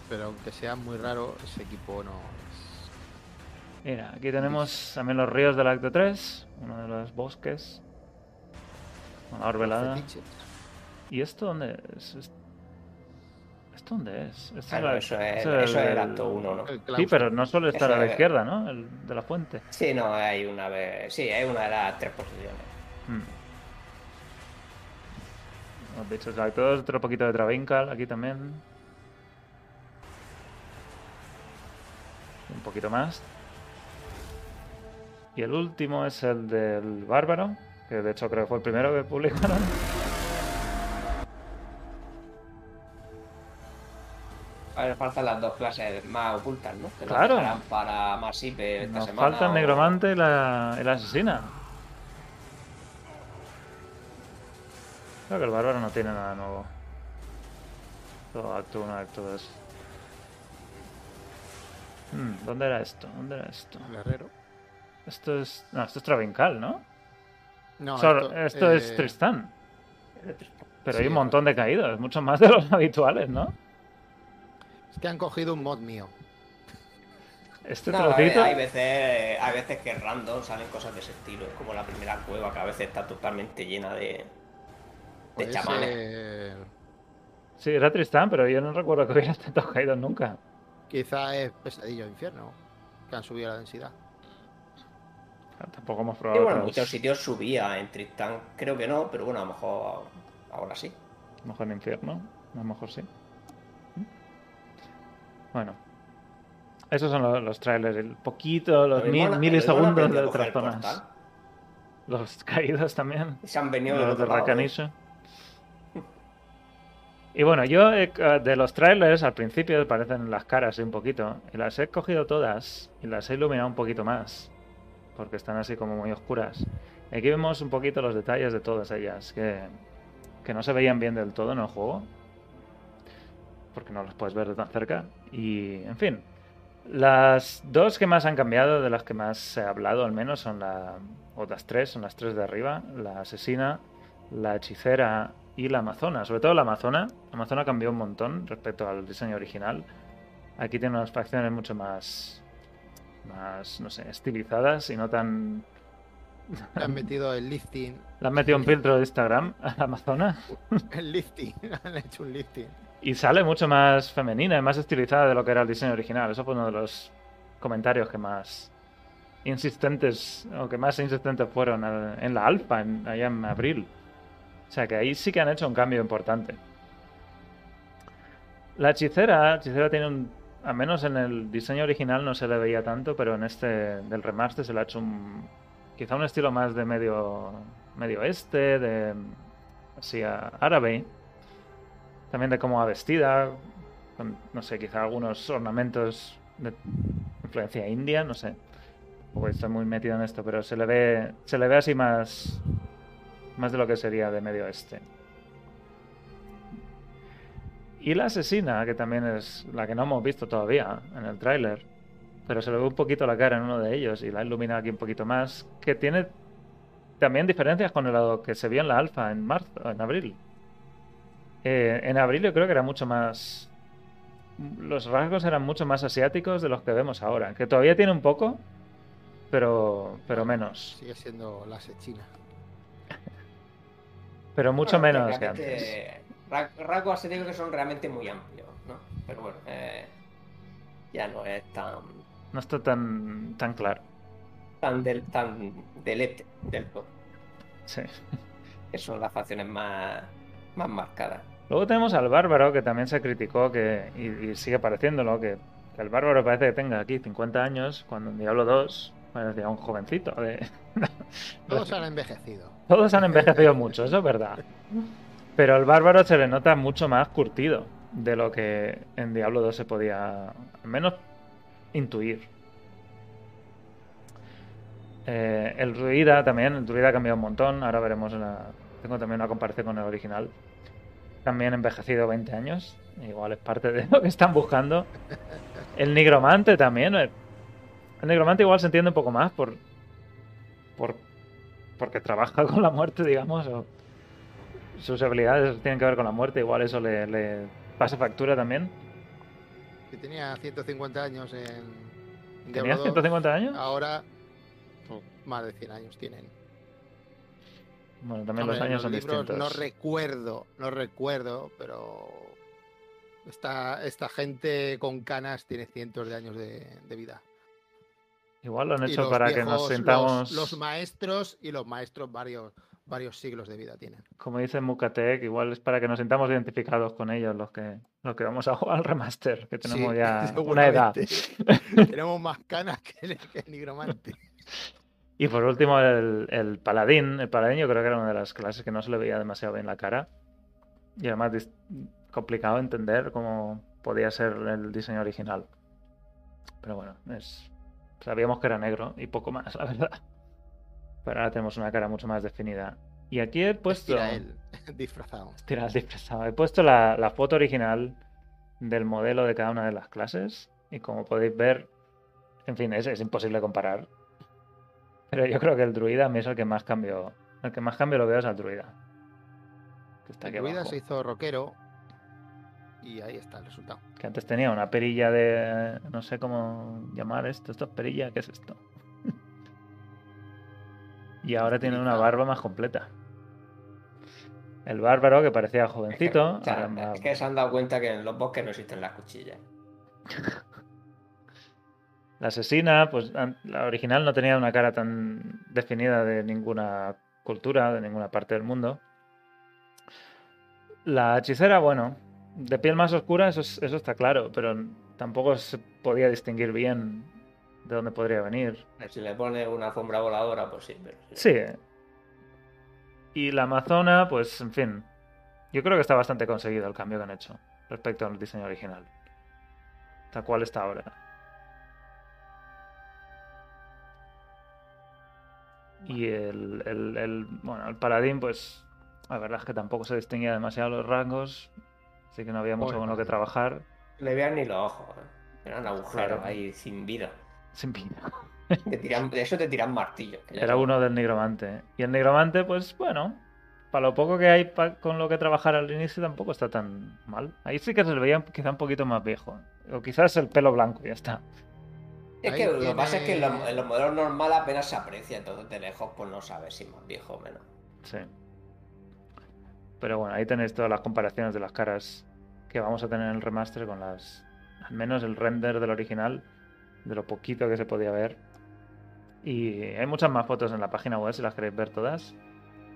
Pero aunque sea muy raro, ese equipo no es. Mira, aquí tenemos también los ríos del acto 3, uno de los bosques. Una orbe helada. fetiches. ¿Y esto dónde es? Es- ¿Esto ¿Esto dónde es? Esto es Claro, la- eso es, eso eso es el el- acto 1, ¿no? Sí, pero no suele estar Eso a la es- izquierda, ¿no? El de la fuente. Sí, no, hay una vez. Sí, hay una de las tres posiciones. Mm. Los bichos todos, otro poquito de Travincal aquí también. Un poquito más. Y el último es el del Bárbaro, que de hecho creo que fue el primero que publicaron. A ver, faltan las dos clases más ocultas, ¿no? Que Claro. dejarán para más IP esta Nos semana. falta el o- Negromante y la, y la Asesina. Creo que el Bárbaro no tiene nada nuevo. Todo acto 1, acto 2. Hmm, ¿Dónde era esto? ¿Dónde era esto? Guerrero. Esto es. No, esto es Travincal, ¿no? No, esto es eh, Tristán. Pero sí, hay un montón de caídos, mucho más de los habituales, ¿no? Es que han cogido un mod mío. Este No, hay, trocito. hay veces, hay veces que random salen cosas de ese estilo, es como la primera cueva que a veces está totalmente llena de, de chamanes. ser- Sí, era Tristán, pero yo no recuerdo que hubiera tantos caídos nunca. Quizá es pesadillo infierno. Que han subido la densidad. Tampoco hemos Y probado. bueno, en muchos sitios subía, en Tristán creo que no, pero bueno, a lo mejor ahora sí. A lo mejor en infierno, a lo mejor sí. Bueno. Esos son los, los trailers, el poquito, los mil- milisegundos de otras zonas. Los caídos también. Y se han venido Los de ¿eh? Y bueno, yo he- de los trailers al principio parecen las caras un poquito. Y las he cogido todas y las he iluminado un poquito más. Porque están así como muy oscuras. Aquí vemos un poquito los detalles de todas ellas. Que, que no se veían bien del todo en el juego. Porque no los puedes ver de tan cerca. Y en fin. Las dos que más han cambiado, de las que más se ha hablado al menos, son la, o las tres, son las tres de arriba, la asesina, la hechicera y la amazona. Sobre todo la amazona. La amazona cambió un montón respecto al diseño original. Aquí tiene unas facciones mucho más, más, no sé, estilizadas y no tan... Le han metido el lifting. Le han metido un filtro de Instagram a la amazona El lifting. han hecho un lifting. y sale mucho más femenina y más estilizada de lo que era el diseño original. Eso fue uno de los comentarios que más insistentes o que más insistentes fueron en la alfa en- allá en abril. O sea que ahí sí que han hecho un cambio importante. La hechicera, la hechicera tiene un, al menos en el diseño original no se le veía tanto, pero en este del remaster se le ha hecho un quizá un estilo más de medio medio este, de así a- árabe. También de cómo va vestida, con, no sé, quizá algunos ornamentos de influencia india, no sé. Estoy muy metido en esto, pero se le ve, se le ve así más, más de lo que sería de medio este. Y la asesina, que también es la que no hemos visto todavía en el tráiler, pero se le ve un poquito la cara en uno de ellos y la ilumina aquí un poquito más, que tiene también diferencias con lo que se vio en la alfa en marzo, en abril. Eh, en abril yo creo que era mucho más. Los rasgos eran mucho más asiáticos de los que vemos ahora. Que todavía tiene un poco, pero, pero menos. Sigue siendo la sechina. Pero mucho Bueno, menos que antes. Ra- Rasgos asiáticos que son realmente muy amplios, ¿no? Pero bueno, eh, ya no es tan, No está tan, tan claro. tan del, tan del este, del todo. Sí. Que son las facciones más, más marcadas. Luego tenemos al bárbaro, que también se criticó que, y, y sigue pareciéndolo, que, que el bárbaro parece que tenga aquí 50 años, cuando en Diablo 2 parecía un jovencito. De... Todos han envejecido. Todos han envejecido mucho, eso es verdad. Pero al bárbaro se le nota mucho más curtido de lo que en Diablo 2 se podía, al menos, intuir. Eh, el druida también, el druida ha cambiado un montón. Ahora veremos una. Tengo también una comparación con el original. También envejecido 20 años. Igual es parte de lo que están buscando. El nigromante también. eh, El nigromante igual se entiende un poco más por. por porque trabaja con la muerte, digamos. Sus habilidades tienen que ver con la muerte. Igual eso le, le pasa factura también. Que tenía 150 años en. en ¿Tenía Diablo 2, 150 años? Ahora. más de 100 años tienen. Bueno, también Hombre, los años son libros distintos. No recuerdo, no recuerdo, pero Esta, esta gente con canas tiene cientos de años de, de vida. Igual lo han hecho los para que nos los- sintamos, Los, maestros y los maestros varios, varios siglos de vida tienen. como dice Mukatek, igual es para que nos sintamos identificados con ellos los que, los que vamos a jugar al remaster, que tenemos Sí, ya una edad. Tenemos más canas que el, que el nigromante. Y por último, el, el paladín. El paladín yo creo que era una de las clases que no se le veía demasiado bien la cara. Y además complicado entender cómo podía ser el diseño original. Pero bueno, es... sabíamos que era negro y poco más, la verdad. Pero ahora tenemos una cara mucho más definida. Y aquí he puesto... Estira él, disfrazado. Tira el disfrazado. He puesto la, la foto original del modelo de cada una de las clases. Y como podéis ver, en fin, es, es imposible comparar. Pero yo creo que el druida a mí es el que más cambio. El que más cambio lo veo es al druida. Que está El druida abajo. se hizo rockero y ahí está el resultado. Que antes tenía una perilla de. No sé cómo llamar esto. ¿Esto es perilla? ¿Qué es esto? Y ahora tiene una barba más completa. El bárbaro que parecía jovencito. Ahora más- es que se han dado cuenta que en los bosques no existen las cuchillas. La asesina, pues la original no tenía una cara tan definida de ninguna cultura, de ninguna parte del mundo. La hechicera, bueno, de piel más oscura, eso, es- eso está claro, pero tampoco se podía distinguir bien de dónde podría venir. Si le pone una alfombra voladora, pues sí. Pero Sí. Y la amazona, pues, en fin, yo creo que está bastante conseguido el cambio que han hecho respecto al diseño original. Tal cual está ahora. Y el, el, el- bueno, el paladín, pues, la verdad es que tampoco se distinguía demasiado los rangos, así que no había mucho con lo que trabajar. le vean ni los ojos. ¿eh? Eran agujeros Claro. ahí sin vida. Sin vida. Te tiran- de eso te tiran ya Era uno del nigromante. Y el nigromante, pues bueno, para lo poco que hay pa- con lo que trabajar al inicio tampoco está tan mal. Ahí sí que se le veía quizá un poquito más viejo. O quizás el pelo blanco, ya está. Es Ahí que lo que pasa es que en los, tiene- en los modelos normales apenas se aprecia, entonces de lejos pues no sabes si es más viejo o menos. Sí. Pero bueno, ahí tenéis todas las comparaciones de las caras que vamos a tener en el remaster con las. Al menos el render del original, de lo poquito que se podía ver. Y hay muchas más fotos en la página web si las queréis ver todas.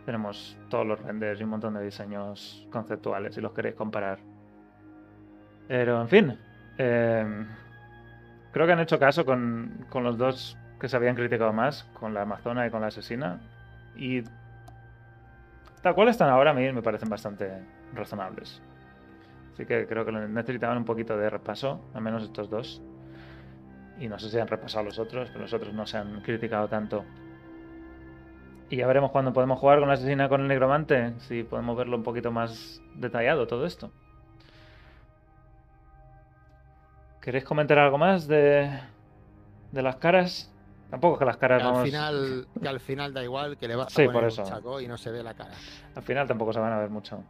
Tenemos todos los renders y un montón de diseños conceptuales si los queréis comparar. Pero en fin, eh, creo que han hecho caso con, con los dos que se habían criticado más, con la Amazona y con la Asesina. Y tal cual están ahora, a mí me parecen bastante razonables. Así que creo que necesitaban un poquito de repaso, al menos estos dos. Y no sé si han repasado los otros, pero los otros no se han criticado tanto. Y ya veremos cuándo podemos jugar con la asesina con el negromante, si podemos verlo un poquito más detallado todo esto. ¿Queréis comentar algo más de, de las caras? Tampoco es que las caras Que al, vamos- final, que al final da igual, que le vas Sí, a por poner eso. un chaco y no se ve la cara. al final tampoco se van a ver mucho.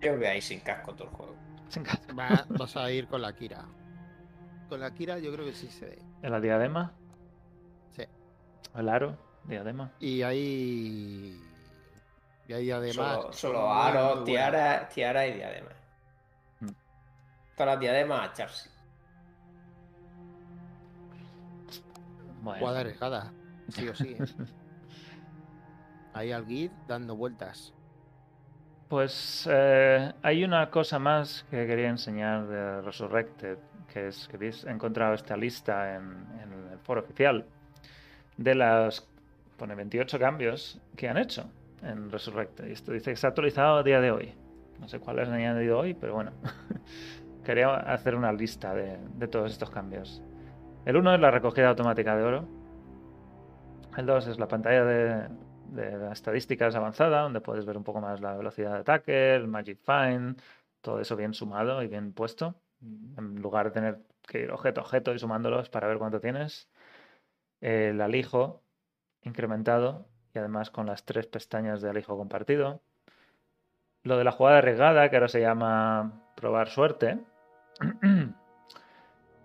Yo veo ahí sin casco todo el juego. Sin casco. Va- vas a ir con la Kira. Con la Kira yo creo que sí se ve. ¿En la diadema? Sí. ¿El aro? ¿Diadema? Y ahí. Y ahí además. Solo, aro, tiara, tiara y diadema. Mm. Todas las diademas a echarse. Bueno. Jugada arriesgada, sí o sí. ¿eh? Ahí al guide dando vueltas. Pues eh, hay una cosa más que quería enseñar de Resurrected, que es que habéis encontrado esta lista en, el foro oficial de las pone 28 cambios que han hecho en Resurrected. Y esto dice que está actualizado a día de hoy. No sé cuáles han añadido hoy, pero bueno. Quería hacer una lista de, de todos estos cambios. El 1 es la recogida automática de oro. El 2 es la pantalla de, de las estadísticas avanzada, donde puedes ver un poco más la velocidad de ataque, el Magic Find, todo eso bien sumado y bien puesto, en lugar de tener que ir objeto a objeto y sumándolos para ver cuánto tienes. El alijo incrementado y además con las tres pestañas de alijo compartido. Lo de la jugada arriesgada, que ahora se llama probar suerte,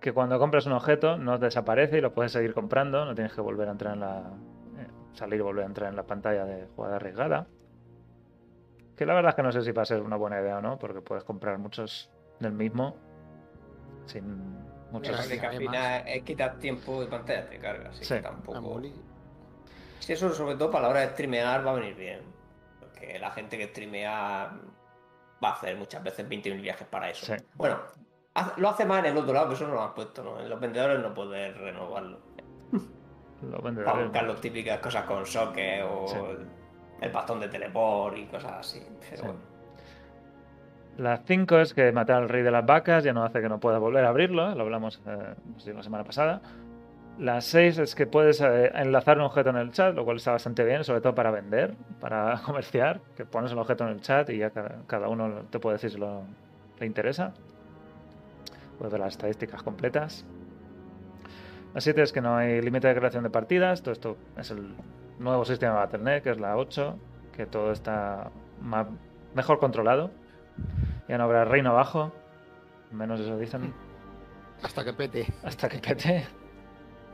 que cuando compras un objeto no desaparece y lo puedes seguir comprando, no tienes que volver a entrar en la, eh, salir y volver a entrar en la pantalla de jugada arriesgada. Que la verdad es que no sé si va a ser una buena idea o no, porque puedes comprar muchos del mismo sin muchos... Que al final es quitar tiempo y pantalla de carga, así Sí. que tampoco... Si eso sobre todo para la hora de streamear va a venir bien. Porque la gente que streamea va a hacer muchas veces 20.000 viajes para eso. Sí. Bueno, lo hace más en el otro lado, que eso no lo han puesto, ¿no? En los vendedores no poder renovarlo. los Para buscar las típicas cosas con socket o Sí. el, el bastón de teleport y cosas así. Pero Sí. bueno. Las 5 es que matar al rey de las vacas ya no hace que no pueda volver a abrirlo, ¿eh? lo hablamos eh, pues, la semana pasada. Las 6 es que puedes eh, enlazar un objeto en el chat, lo cual está bastante bien, sobre todo para vender, para comerciar, que pones el objeto en el chat y ya cada, uno te puede decir si le interesa. Puedes ver las estadísticas completas. La 7 es que no hay límite de creación de partidas, todo esto es el nuevo sistema de Battle.net, que es la 8, que todo está mejor controlado. Ya no habrá reino abajo. Menos eso dicen. Hasta que pete. Hasta que pete.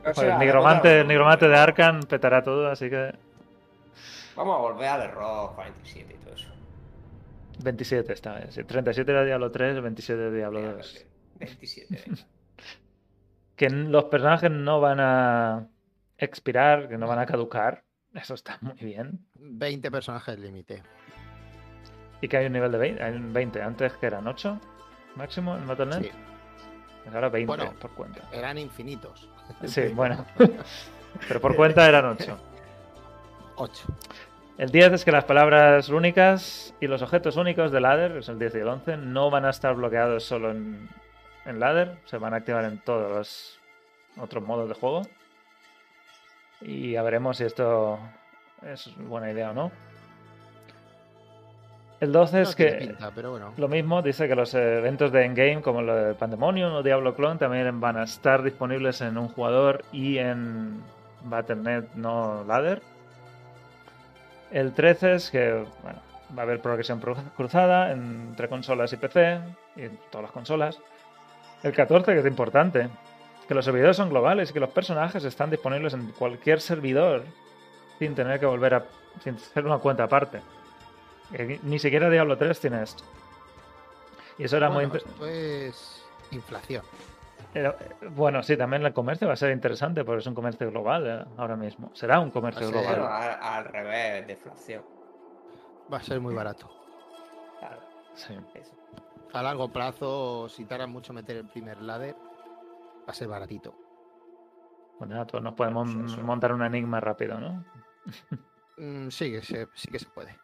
O sea, el nigromante, el nigromante de Arkan petará todo, así que. Vamos a volver al error 47 y todo eso. 27 esta vez. Si 37 era Diablo 3, 27 de Diablo Ya, 2. 27. venga. Que los personajes no van a expirar, que no van a caducar. Eso está muy bien. 20 personajes límite. Y que hay un nivel de 20. Hay un 20. Antes que eran 8 máximo en Battle.net. Sí, Pues ahora 20 Bueno. por cuenta. eran infinitos. Sí, bueno. Pero por cuenta eran 8. 8. El 10 es que las palabras únicas y los objetos únicos de ladder, es el 10 y el 11, no van a estar bloqueados solo en, en ladder, se van a activar en todos los otros modos de juego. Y ya veremos si esto es buena idea o no. El 12 es que tiene pinta, pero bueno. lo mismo dice que los eventos de endgame como lo de Pandemonium o Diablo Clone también van a estar disponibles en un jugador y en Battle.net no ladder. El 13 es que bueno, va a haber progresión pro- cruzada entre consolas y PC y en todas las consolas. El 14 que es importante, que los servidores son globales y que los personajes están disponibles en cualquier servidor sin tener que volver a sin hacer una cuenta aparte. Que Ni siquiera Diablo 3 tiene esto. Y eso era Bueno, muy... esto es inflación. eh, Bueno, sí, también el comercio va a ser interesante porque es un comercio global eh, ahora mismo. Será un comercio Va a ser- Bueno, global. al, al revés, deflación. Va a ser muy barato. Claro, Sí. eso. A largo plazo, si tardan mucho meter el primer ladder, va a ser baratito. Bueno, ya todos nos podemos Pues eso. montar un enigma rápido, ¿no? Mm, sí, que se, sí que se puede.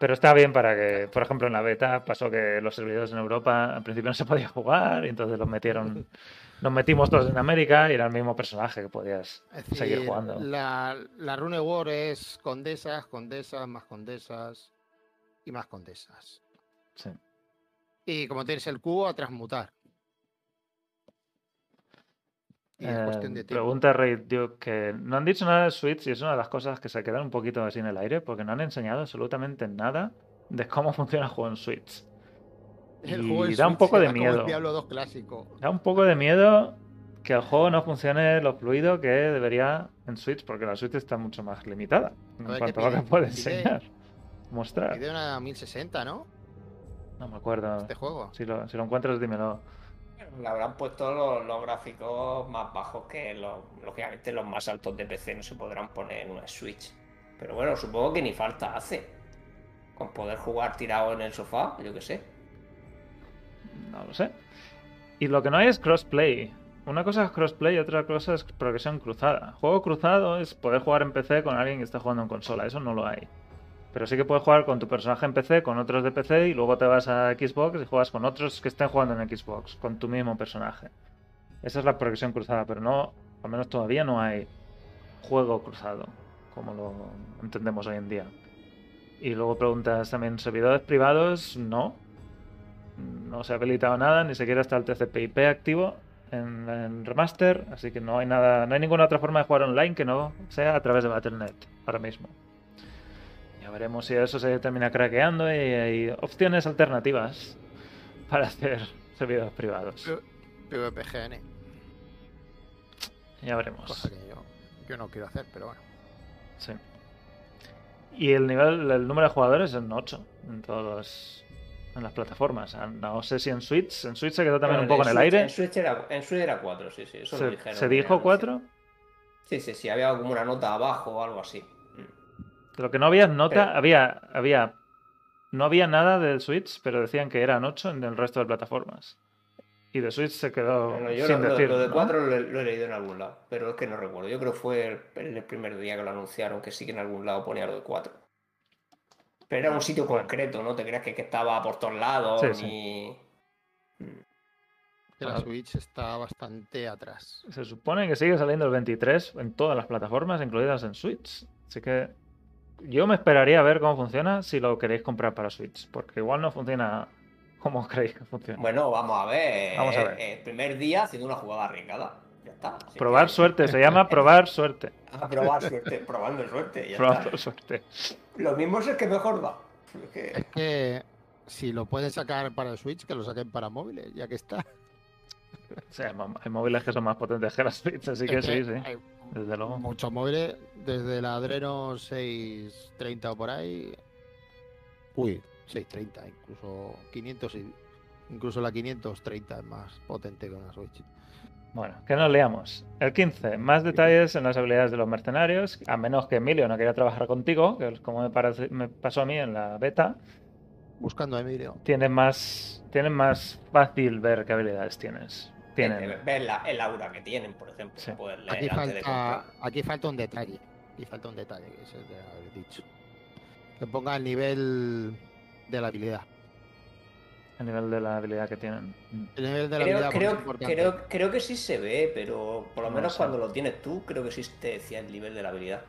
Pero está bien para que, por ejemplo, en la beta pasó que los servidores en Europa al principio no se podía jugar y entonces los metieron, nos metimos todos en América y era el mismo personaje que podías Es seguir jugando. La, la Rune War es condesas, condesas, más condesas y más condesas. Sí. Y como tienes el cubo, a transmutar. Y es cuestión de tiempo. pregunta Raid Duke que no han dicho nada de Switch y es una de las cosas que se quedan un poquito así en el aire porque no han enseñado absolutamente nada de cómo funciona el juego en Switch. El y juego en da un poco de miedo. Diablo 2 clásico. Da un poco de miedo que el juego no funcione lo fluido que debería en Switch porque la Switch está mucho más limitada en ver, cuanto ¿qué a lo que pide? puede Pide- enseñar, mostrar. Pide una 1060, ¿no? No me acuerdo. Este juego. Si lo, si lo encuentras, dímelo. Le habrán puesto los, gráficos más bajos que los, lógicamente los más altos de PC no se podrán poner en una Switch. Pero bueno, supongo que ni falta hace. Con poder jugar tirado en el sofá, yo qué sé. No lo sé. Y lo que no hay es crossplay. Una cosa es crossplay y otra cosa es progresión cruzada. Juego cruzado es poder jugar en PC con alguien que está jugando en consola. Eso no lo hay. Pero sí que puedes jugar con tu personaje en PC, con otros de PC y luego te vas a Xbox y juegas con otros que estén jugando en Xbox, con tu mismo personaje. Esa es la progresión cruzada, pero no, al menos todavía no hay juego cruzado, como lo entendemos hoy en día. Y luego preguntas también, ¿servidores privados? No. No se ha habilitado nada, ni siquiera está el TCP/IP activo en, en remaster, así que no hay nada, no hay ninguna otra forma de jugar online que no sea a través de Battle.net ahora mismo. Ya veremos si eso se termina craqueando y hay opciones alternativas para hacer servidores privados. PvPGN, Ya veremos. cosa que yo, yo no quiero hacer, pero bueno. Sí. Y el nivel, el número de jugadores es en 8 en todos los, en las plataformas. Ah, No sé si en Switch. En Switch se quedó también Bueno, un poco en el Switch- aire. En Switch era, en Switch era 4, sí, sí. Eso lo ¿Se, dijeron se dijo anuncio. 4? Sí, sí, sí. Había como una nota abajo o algo así. Mm. Lo que no había nota, Pero- había, había. No había nada de Switch, pero decían que eran 8 en el resto de plataformas. Y de Switch se quedó Bueno, yo sin lo, decir. lo de ¿no? 4 lo, he- lo he leído en algún lado, pero es que no recuerdo. Yo creo que fue el, el primer día que lo anunciaron, que sí que en algún lado ponía lo de 4. Pero era un sitio concreto, no te creas que, que estaba por todos lados, Sí, sí. ni... Que la. Switch está bastante atrás. Se supone que sigue saliendo el 23 en todas las plataformas, incluidas en Switch. Así que yo me esperaría a ver cómo funciona si lo queréis comprar para Switch, porque igual no funciona como creéis que funciona. Bueno, vamos a ver. Vamos a eh, ver. eh, El primer día haciendo una jugada arriesgada. Ya está. Así probar que- suerte, se llama probar suerte. A probar suerte, probando suerte. Ya Probar está. suerte. Lo mismo es el que mejor da. Es que- Es que si lo pueden sacar para el Switch, que lo saquen para móviles, ya que está. O sea, hay móviles que son más potentes que las Switch, así que Es sí, sí, hay desde luego. Muchos móviles, desde la Adreno 630 o por ahí. Uy, 630, incluso 500 y incluso la 530 es más potente que una Switch. Bueno, que nos leamos. El 15, más detalles en las habilidades de los mercenarios, a menos que Emilio no quería trabajar contigo, que es como me, parece- me pasó a mí en la beta. Buscando a Emilio. Tienes más, tienes más fácil ver qué habilidades tienes. Tienen. Ver la, el aura que tienen, por ejemplo. Sí. Poder leer Aquí antes de falta, comprar. aquí falta un detalle. Aquí falta un detalle, que es el de haber dicho. Que ponga el nivel de la habilidad. El nivel de la habilidad que tienen. El nivel de la Creo, habilidad creo, creo, creo que sí se ve, pero por lo No menos sé. cuando lo tienes tú, creo que sí te decía el nivel de la habilidad.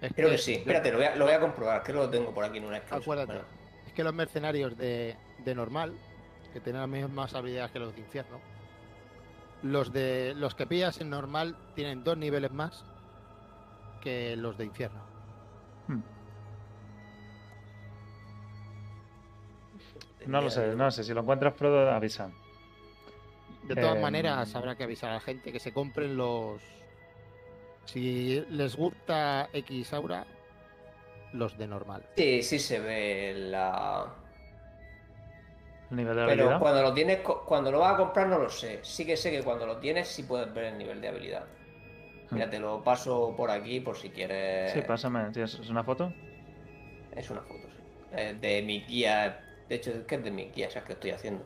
Es Creo que- que sí. Espérate, lo voy a, lo voy a comprobar, que lo tengo por aquí en una screenshot. Acuérdate. Bueno, Es que los mercenarios de, de normal, que tienen las mismas habilidades que los de infierno, los de los que pillas en normal tienen dos niveles más que los de infierno. Hmm. No lo sé, no sé. Si lo encuentras, Frodo, avisa. De todas Em, maneras, habrá que avisar a la gente que se compren los. Si les gusta X Aura, los de normal. Sí, sí se ve la. El nivel de Pero habilidad. cuando lo tienes, cuando lo vas a comprar no lo sé. Sí que sé que cuando lo tienes sí puedes ver el nivel de habilidad. Mira, te lo paso por aquí por si quieres. Hmm. Sí, pásame. ¿Tienes una foto? Es una foto, sí. Eh, de mi guía. De hecho, es que es de mi guía, ¿sabes qué estoy haciendo?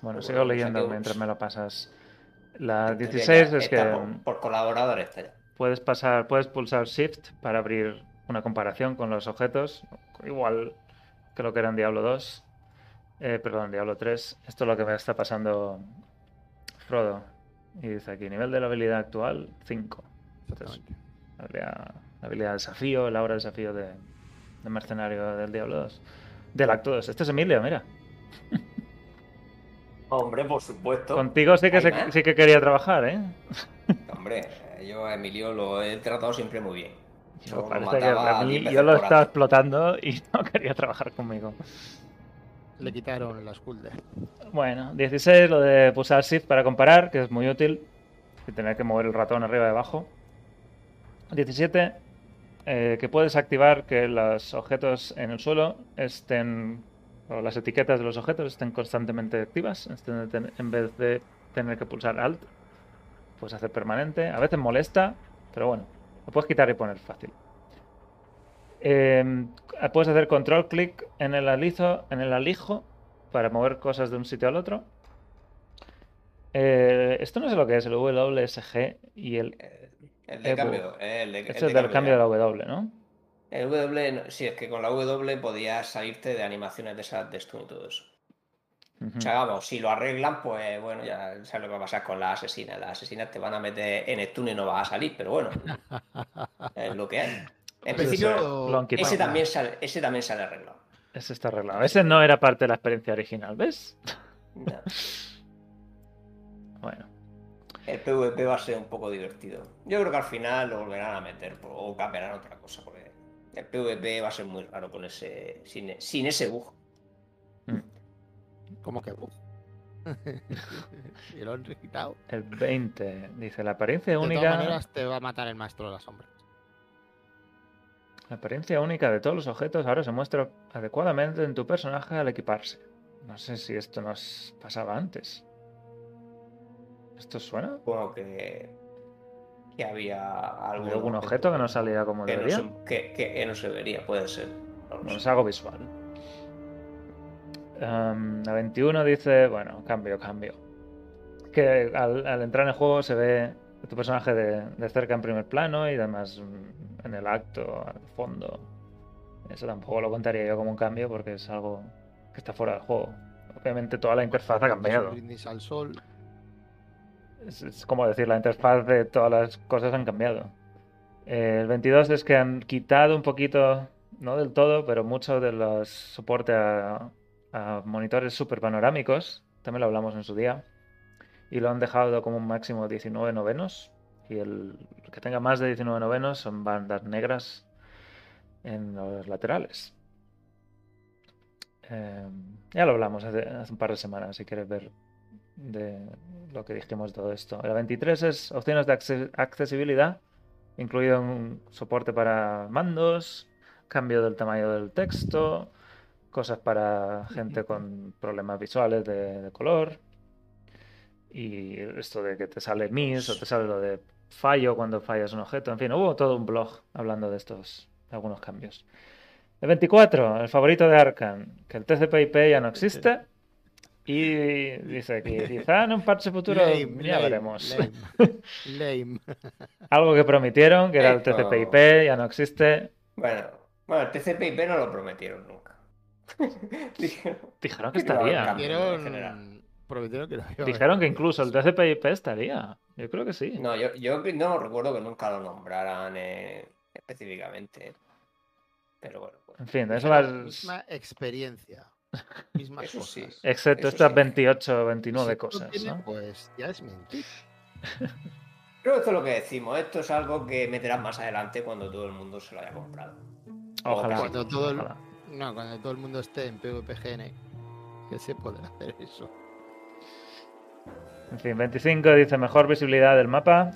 Bueno, Bueno, sigo pues leyendo mientras me lo pasas. La Esta ya 16 es que Por, por colaborador está ya. puedes pasar, puedes pulsar Shift para abrir una comparación con los objetos. Igual que lo que era en Diablo 2. Eh, perdón, Diablo 3. Esto es lo que me está pasando Frodo. Y dice aquí, nivel de la habilidad actual, 5. Exactamente. La habilidad, la habilidad desafío, la hora de desafío de, de mercenario del Diablo 2. Del acto 2. Este es Emilio, mira. Hombre, por supuesto. Contigo sí que, se- sí que quería trabajar, ¿eh? Hombre, yo a Emilio lo he tratado siempre muy bien. Yo Yo lo parece que mataba a mí- 10 veces yo lo estaba explotando y no quería trabajar conmigo. Le quitaron la Skulder. Bueno, 16, lo de pulsar Shift para comparar, que es muy útil. Y tener que mover el ratón arriba y abajo. 17, eh, que puedes activar que los objetos en el suelo estén, o las etiquetas de los objetos estén constantemente activas, en vez de tener que pulsar Alt. Puedes hacer permanente. A veces molesta, pero bueno, lo puedes quitar y poner fácil. Eh, puedes hacer control clic en el alizo, en el alijo para mover cosas de un sitio al otro. Eh, esto no sé lo que es el WSG y el El de Evo. cambio. eh, El de, el es de el del cambio de la W, ¿no? El W, sí, es que con la W podías salirte de animaciones de esas de stun y todo eso. O sea, vamos, si lo arreglan, pues bueno, ya sabes lo que va a pasar con las asesinas. Las asesinas te van a meter en stun y no vas a salir, pero bueno, es lo que hay. En principio, eso- lo han quitado. ese también sale, ese también sale arreglado. Ese está arreglado. Ese no era parte de la experiencia original, ¿ves? No. Bueno, El PvP va a ser un poco divertido. Yo creo que al final lo volverán a meter o cambiarán otra cosa, porque el PvP va a ser muy raro con ese, sin, sin ese bug. ¿Cómo que? bug? y lo han quitado. el 20 dice la apariencia De única. todas maneras, te va a matar el maestro de las sombras. La apariencia única de todos los objetos ahora se muestra adecuadamente en tu personaje al equiparse. No sé si esto nos pasaba antes. ¿Esto suena? Supongo que, que había algún, ¿Había algún objeto que no salía como que no, debería? se, que, que no se vería, puede ser. No es algo visual. Em, la 21 dice, bueno, cambio, cambio. Que al, al entrar en el juego se ve tu personaje de, de cerca en primer plano y además mm, en el acto, al fondo. Eso tampoco lo contaría yo como un cambio porque es algo que está fuera del juego. Obviamente toda la interfaz ha cambiado. brindis al sol. Es, es como decir, la interfaz de todas las cosas han cambiado. Eh, el 22 es que han quitado un poquito, no del todo, pero mucho de los soporte a, a monitores super panorámicos. También lo hablamos en su día. Y lo han dejado como un máximo 19 novenos. Y el que tenga más de 19 novenos son bandas negras en los laterales. Eh, ya lo hablamos hace, hace un par de semanas, si quieres ver de lo que dijimos de todo esto. La 23 es opciones de acce- accesibilidad, incluido un soporte para mandos, cambio del tamaño del texto, cosas para gente con problemas visuales de, de color. Y esto de que te sale miss o te sale lo de fallo cuando fallas un objeto. En fin, hubo todo un blog hablando de estos algunos cambios. El 24, el favorito de Arkan, que el TCP/IP ya no existe. Y dice que quizá en un parche futuro Lame, ya lame, veremos. Lame. Lame. Algo que prometieron, que era el TCP/IP, ya no existe. Bueno, bueno, el TCP/IP no lo prometieron nunca. Dijeron Dijeron que estaría. Dijeron. Prometieron que no iba a haber Dijeron que incluso el TCP/IP estaría. Yo creo que sí. No, yo, yo no recuerdo que nunca lo nombraran eh, específicamente. Pero bueno, pues, En fin, eso Dijeron las... Misma experiencia. Mismas Eso sí. cosas. Excepto eso estas sí. 28 o 29 Si no lo cosas, tiene, ¿no? Pues ya es mentir. Creo que esto es lo que decimos. Esto es algo que meterán más adelante cuando todo el mundo se lo haya comprado. Ojalá. Cuando todo el- ojalá. No, cuando todo el mundo esté en PvPGN, que se podrá hacer eso. En fin, 25 dice mejor visibilidad del mapa.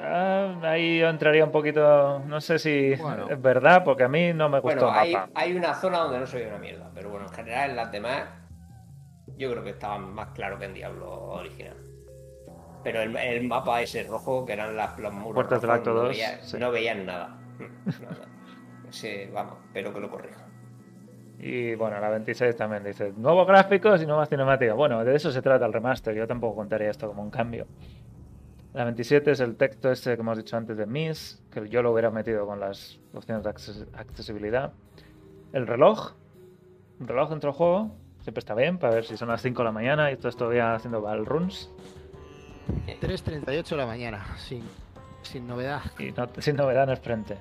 Ah, ahí yo entraría un poquito. No sé si Bueno. es verdad, porque a mí no me gustó Bueno, el hay, mapa. hay una zona donde no se ve una mierda, pero bueno, en general en las demás yo creo que estaban más claros que en Diablo original. Pero el, el mapa ese rojo, que eran las, los muros Puertas del rojos, acto no, dos, veía- sí. no veían nada. Nada. Ese, vamos, espero que lo corrijan. Y bueno, la 26 también dice nuevos gráficos y nuevas cinemáticas. Bueno, de eso se trata el remaster. Yo tampoco contaría esto como un cambio. La 27 es el texto este que hemos dicho antes de Miss, que yo lo hubiera metido con las opciones de acces- accesibilidad. El reloj. Un reloj dentro del juego. Siempre está bien para ver si son las 5 de la mañana y estás todavía haciendo ball runs. 3.38 de la mañana, sin, sin novedad. Y no, sin novedad en el frente.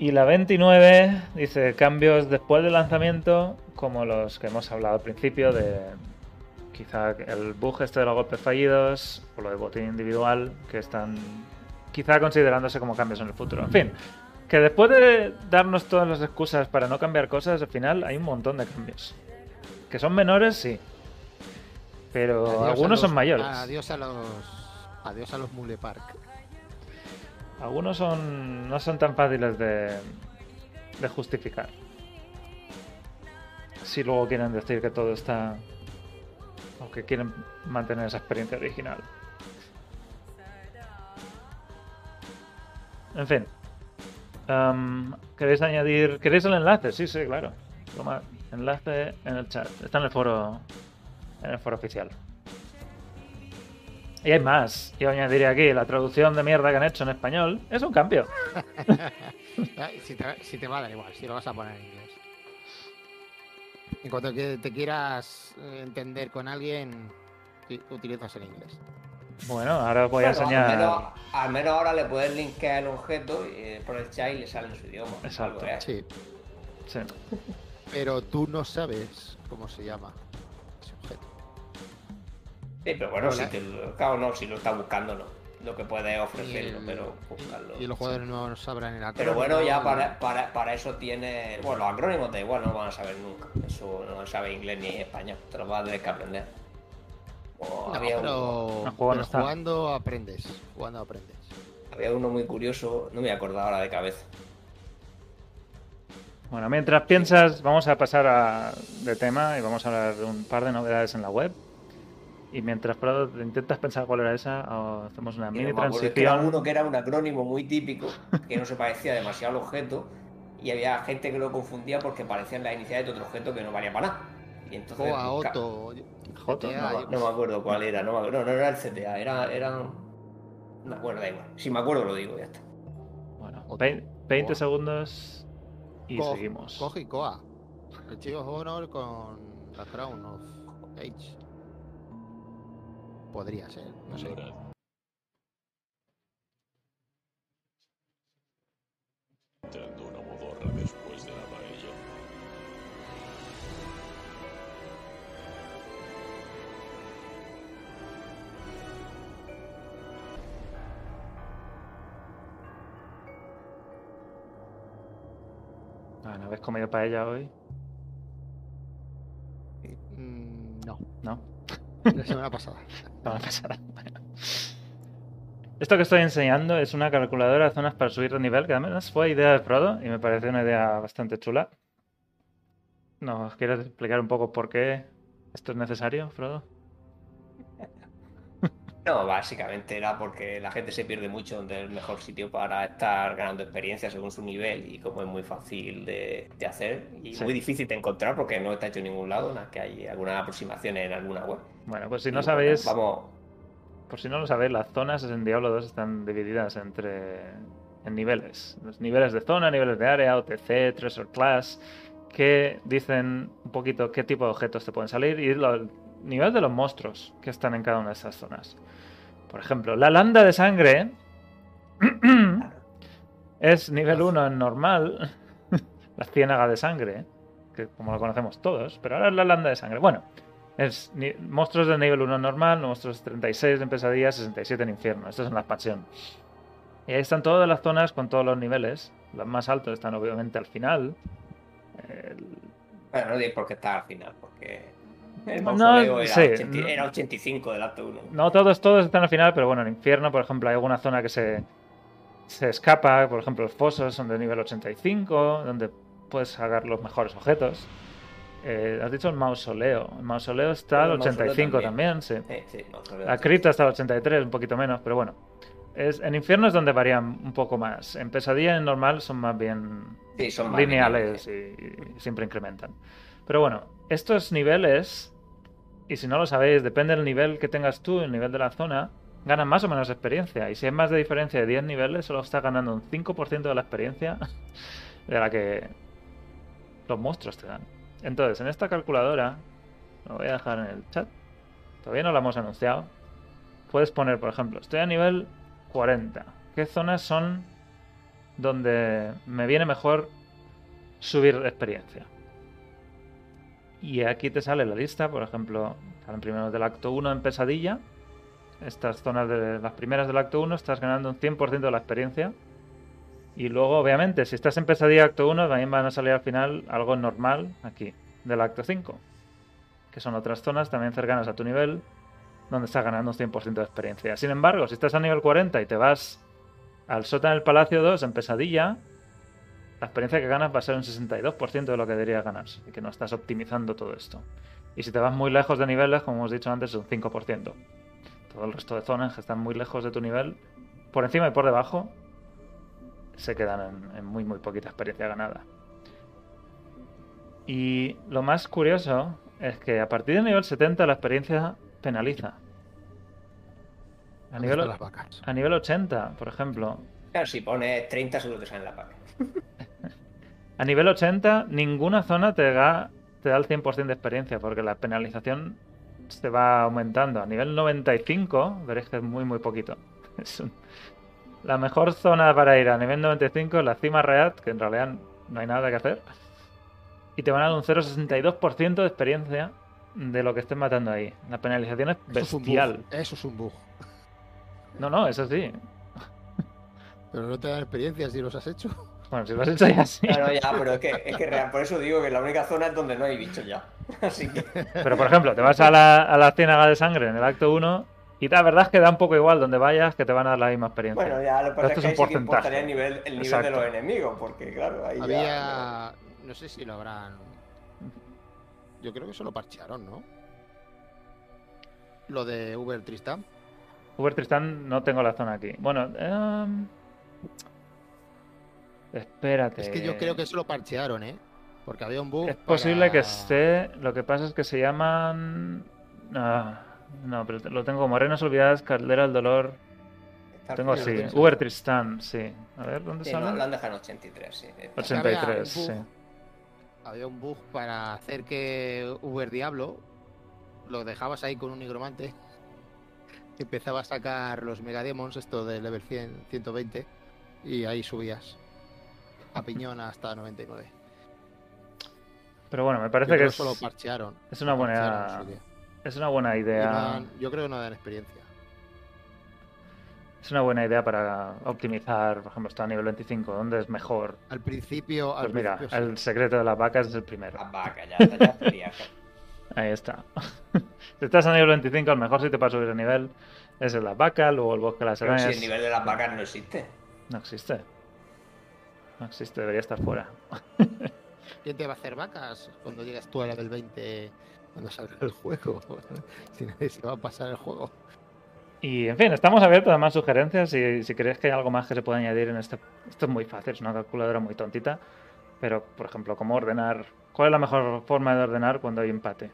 Y la 29 dice cambios después del lanzamiento, como los que hemos hablado al principio, de quizá el bug este de los golpes fallidos, o lo de botín individual, que están quizá considerándose como cambios en el futuro. En fin, que después de darnos todas las excusas para no cambiar cosas, al final hay un montón de cambios. Que son menores, sí. Pero Adiós algunos son mayores. Adiós a los. Adiós a los Mule Park. Algunos son no son tan fáciles de, de justificar. Si luego quieren decir que todo está... o que quieren mantener esa experiencia original. En fin. Am, ¿Queréis añadir... ¿Queréis el enlace? Sí, sí, claro. Toma, enlace en el chat. Está en el foro... En el foro oficial. Y hay más. Yo añadiría aquí la traducción de mierda que han hecho en español. Es un cambio. Si te, si te va a dar igual, si lo vas a poner en inglés. En cuanto que te quieras eh, entender con alguien, ti- utilizas el inglés. Bueno, ahora voy a enseñar. Al menos, al menos ahora le puedes linkear el objeto y eh, por el chat y le sale en su idioma. Exacto. Sí, Sí. pero tú no sabes cómo se llama. Sí, pero bueno, Hola. si te lo, claro, no, si lo estás buscando, no. Lo que puedes Y, ofrecerlo, el- pero buscarlo. y los jugadores no sabrán el Pero acrónimo, bueno, ya para, para, para eso tiene. Bueno, los acrónimos da igual, no lo van a saber nunca. Eso no sabe inglés ni español. Te lo vas a tener que aprender. No, había, pero, juego no pero está. jugando aprendes. Jugando aprendes. había uno muy curioso, no me acordaba ahora de cabeza. Bueno, mientras piensas, vamos a pasar a- de tema y vamos a hablar de un par de novedades en la web. Y mientras Prado, intentas pensar cuál era esa, o hacemos una Y mini es que era transición. uno que era un acrónimo muy típico, que no se parecía demasiado al objeto, y había gente que lo confundía porque parecían las iniciales de otro objeto que no valía para nada. Y entonces. Otto. Joto, no, yo me acuerdo cuál era, no, me acuerdo, no, no era el CTA, era. era... No, bueno, da igual. Si me acuerdo lo digo, ya está. Bueno, vein- 20 Coa. segundos y Co- seguimos. Coge y Coa. El Chico Honor con la Crown of Age. Podría ser, no sé. entrando una modorra después de la paella. Ah, ¿No habéis comido paella hoy? Mm, no, ¿No? La semana pasada. Pasará. Bueno. Esto que estoy enseñando es una calculadora de zonas para subir de nivel, que además fue idea de Frodo y me pareció una idea bastante chula. ¿Nos quieres explicar un poco por qué esto es necesario, Frodo? No, básicamente era porque la gente se pierde mucho del mejor sitio para estar ganando experiencia según su nivel y como es muy fácil de, de hacer y Sí. muy difícil de encontrar porque no está hecho en ningún lado, nada que hay algunas aproximaciones en alguna web. Bueno, pues si no sabéis, Vamos, por si no lo sabéis, las zonas en Diablo 2 están divididas entre en niveles. Los niveles de zona, niveles de área, OTC, Treasure Class, que dicen un poquito qué tipo de objetos te pueden salir y lo- el nivel de los monstruos que están en cada una de esas zonas. Por ejemplo, la landa de sangre es nivel 1 en normal, la ciénaga de sangre, que como lo conocemos todos, pero ahora es la landa de sangre. Bueno, es monstruos de nivel 1 normal, monstruos 36 en pesadilla, 67 en infierno. Esto es en la expansión. Y ahí están todas las zonas con todos los niveles. Los más altos están obviamente al final. El- bueno, no digáis por qué está al final, porque el No, era, sí, 80 no. era 85 del acto 1. No todos, todos están al final, pero bueno, en infierno, por ejemplo, hay alguna zona que se, se escapa. Por ejemplo, los fosos son de nivel 85, donde puedes sacar los mejores objetos. Eh, has dicho el mausoleo. El mausoleo está al El mausoleo 85 también. también, sí. Sí, sí. La cripta está al 83, un poquito menos, pero bueno. Es, en infierno es donde varían un poco más. En pesadilla en normal son más bien Sí, son más lineales y, y siempre incrementan. Pero bueno, estos niveles, y si no lo sabéis, depende del nivel que tengas tú, el nivel de la zona, ganan más o menos experiencia. Y si hay más de diferencia de 10 niveles, solo está ganando un 5% de la experiencia de la que los monstruos te dan. Entonces, en esta calculadora, lo voy a dejar en el chat, todavía no la hemos anunciado, puedes poner, por ejemplo, estoy a nivel 40. ¿Qué zonas son donde me viene mejor subir experiencia? Y aquí te sale la lista, por ejemplo, salen primero del acto 1 en pesadilla. Estas zonas de las primeras del acto 1 estás ganando un 100% de la experiencia. Y luego, obviamente, si estás en pesadilla acto 1, también van a salir al final algo normal aquí, del acto 5. Que son otras zonas también cercanas a tu nivel, donde estás ganando un 100% de experiencia. Sin embargo, si estás a nivel 40 y te vas al sótano del Palacio 2 en pesadilla, la experiencia que ganas va a ser un 62% de lo que debería ganar. Y que no estás optimizando todo esto. Y si te vas muy lejos de niveles, como hemos dicho antes, es un 5%. Todo el resto de zonas que están muy lejos de tu nivel, por encima y por debajo, se quedan en, en muy, muy poquita experiencia ganada. Y lo más curioso es que a partir del nivel 70 la experiencia penaliza. A ¿Dónde nivel, las vacas? a nivel 80, por ejemplo, Claro, si pones 30 seguro te sale la paga. A nivel 80, ninguna zona te da, te da el 100% de experiencia, porque la penalización se va aumentando. A nivel 95, veréis que es muy, muy poquito. Es un- La mejor zona para ir a nivel 95 es la cima Reat, que en realidad no hay nada que hacer. Y te van a dar un 0,62% de experiencia de lo que estés matando ahí. La penalización es Eso es un bestial. bug. Eso es un bug. No, no, eso sí. Pero no te dan experiencia si los has hecho. Bueno, si lo has hecho ya sí. Claro, ya, pero es que, es que real, por eso digo que la única zona es donde no hay bichos ya. Así que. Pero por ejemplo, te vas a la, a la ciénaga de sangre en el acto 1 y la verdad es que da un poco igual donde vayas que te van a dar la misma experiencia. Bueno, ya lo que Pero pasa esto es es que un ahí sí que porcentaje. importaría el nivel, el nivel de los enemigos, porque claro, ahí ya. Había. no sé si lo habrán. Yo creo que se lo parchearon, ¿no? Lo de Uber Tristan. Uber Tristan no tengo la zona aquí. Bueno, em, espérate. Es que yo creo que se lo parchearon, ¿eh? Porque había un bug. Es posible que esté. Lo que pasa es que se llaman. Ah, no, pero lo tengo como Arenas Olvidadas, Caldera del Dolor. Tengo así. Uber Tristán, sí. A ver, ¿dónde Sí, no, sale? lo han dejado en 83, sí. Está- 83, Había sí. un bug. Había un bug para hacer que Uber Diablo lo dejabas ahí con un nigromante. Empezaba a sacar los Megademons, esto de level 100, 120, y ahí subías a piñón hasta 99. Pero bueno, me Yo parece creo que es, eso lo parchearon. es una buena. Es una buena no idea. dan- yo creo que no dan experiencia. Es una buena idea para optimizar, por ejemplo, está a nivel 25, ¿dónde es mejor? Al principio, al Pues mira, principio sí. el secreto de las vacas es el primero. Las vacas, ya, está, ya está viaje. Ahí está. si estás a nivel 25, el mejor sitio para subir de nivel es en las vacas, luego el bosque de las Pero si arañas. el nivel de las vacas no existe. No existe. No existe, debería estar fuera. ¿Quién te va a hacer vacas cuando llegues tú a la del 20 cuando salga el juego? si nadie se va a pasar el juego. Y en fin, estamos abiertos a más sugerencias y si queréis que hay algo más que se pueda añadir en este. Esto es muy fácil, es una calculadora muy tontita. Pero, por ejemplo, ¿cómo ordenar? ¿Cuál es la mejor forma de ordenar cuando hay empate?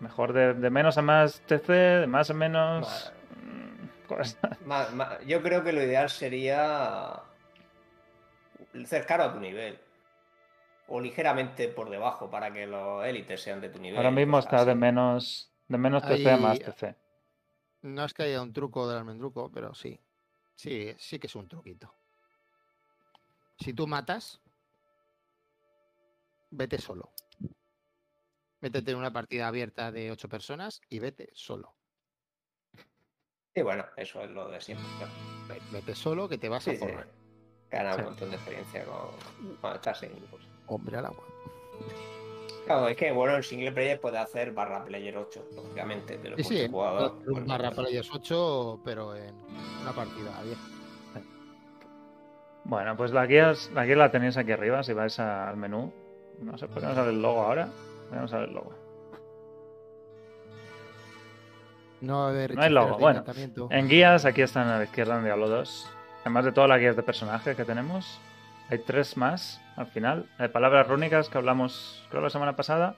¿Mejor de, de menos a más TC? ¿De más a menos? Mm, cosas- Ma- ma- yo creo que lo ideal sería cercano a tu nivel. O ligeramente por debajo para que los élites sean de tu nivel. Ahora mismo está de menos, de menos TC a más Ahí- TC. No es que haya un truco del almendruco, pero sí. Sí, sí que es un truquito. Si tú matas, vete solo. Métete en una partida abierta de ocho personas y vete solo. Sí, bueno, eso es lo de siempre. Vete solo que te vas Sí, a sí. forrar. Gana Sí. un montón de experiencia con, cuando estás en grupos. Hombre al agua. Claro, es que bueno, en single player puede hacer barra player 8, lógicamente, pero Sí, sí, un bueno, barra pues, players 8, pero en una partida abierta. Bueno, pues la guía, es- la guía la tenéis aquí arriba si vais a- al menú. No sé, ¿por qué no sale el logo ahora? Vamos a ver el logo. No a haber No hay logo, bueno. En guías, aquí están a la izquierda en Diablo 2. Además de todas las guías de personaje que tenemos, hay tres más al final. Hay palabras rúnicas que hablamos, creo, la semana pasada.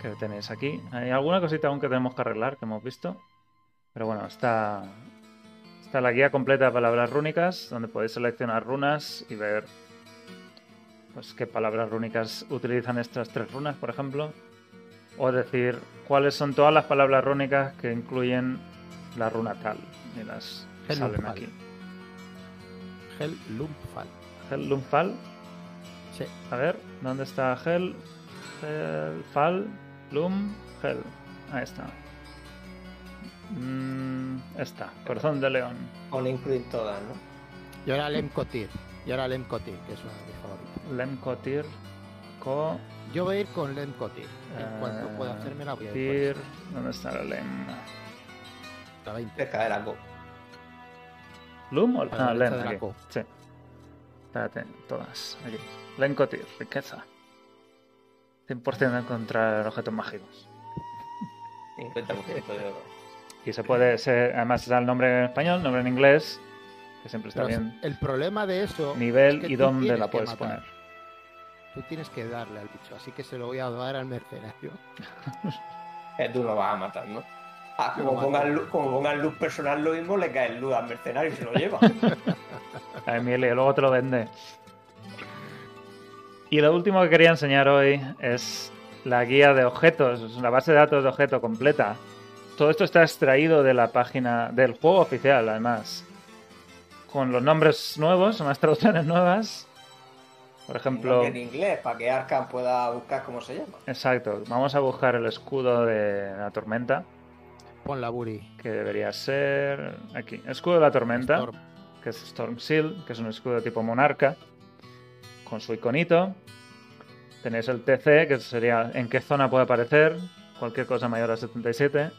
Que tenéis aquí. Hay alguna cosita aún que tenemos que arreglar, que hemos visto. Pero bueno, está, está la guía completa de palabras rúnicas, donde podéis seleccionar runas y ver pues, qué palabras rúnicas utilizan estas tres runas, por ejemplo. O decir cuáles son todas las palabras rúnicas que incluyen la runa tal. Y las salen aquí. Hel Lumfal. Hel Lumfal. Sí. A ver, ¿dónde está Hel? Hel, Fal, Lum, Hel. Ahí está. Mm, esta, Corazón de León. Con incluir todas, ¿no? Y ahora Lemcotir. Y ahora Lemcotir, que es una de mis favoritas. Lemcotir, Co. Yo voy a ir con Lemcotir. En cuanto pueda eh, hacerme la voy a ir Tir. ¿Dónde está la Lem? La 20. Cerca de la ¿Lum o la ah, de la aquí. Sí. Espérate, todas. Aquí. Lemcotir, riqueza. 100% de encontrar objetos mágicos. 50% de oro. Y se puede ser, además está el nombre en español, nombre en inglés, que siempre está Pero bien. el problema de eso. Nivel es que y tú dónde tienes la que puedes matar. poner. Tú tienes que darle al bicho, así que se lo voy a dar al mercenario. Que tú lo vas a matar, ¿no? Ah, como pongan, luz, como pongan luz personal lo mismo, le cae el luz al mercenario y se lo lleva. A Emilia, luego te lo vende. Y lo último que quería enseñar hoy es la guía de objetos, es la base de datos de objeto completa. Todo esto está extraído de la página del juego oficial, además. Con los nombres nuevos, unas traducciones nuevas. Por ejemplo, en inglés, para que Arkham pueda buscar cómo se llama. exacto, vamos a buscar el escudo de la tormenta, Pon la Buri. que debería ser aquí. Escudo de la tormenta. Storm. que es Storm Shield, que es un escudo tipo monarca, con su iconito. Tenéis el TC, que sería en qué zona puede aparecer, cualquier cosa mayor a 77.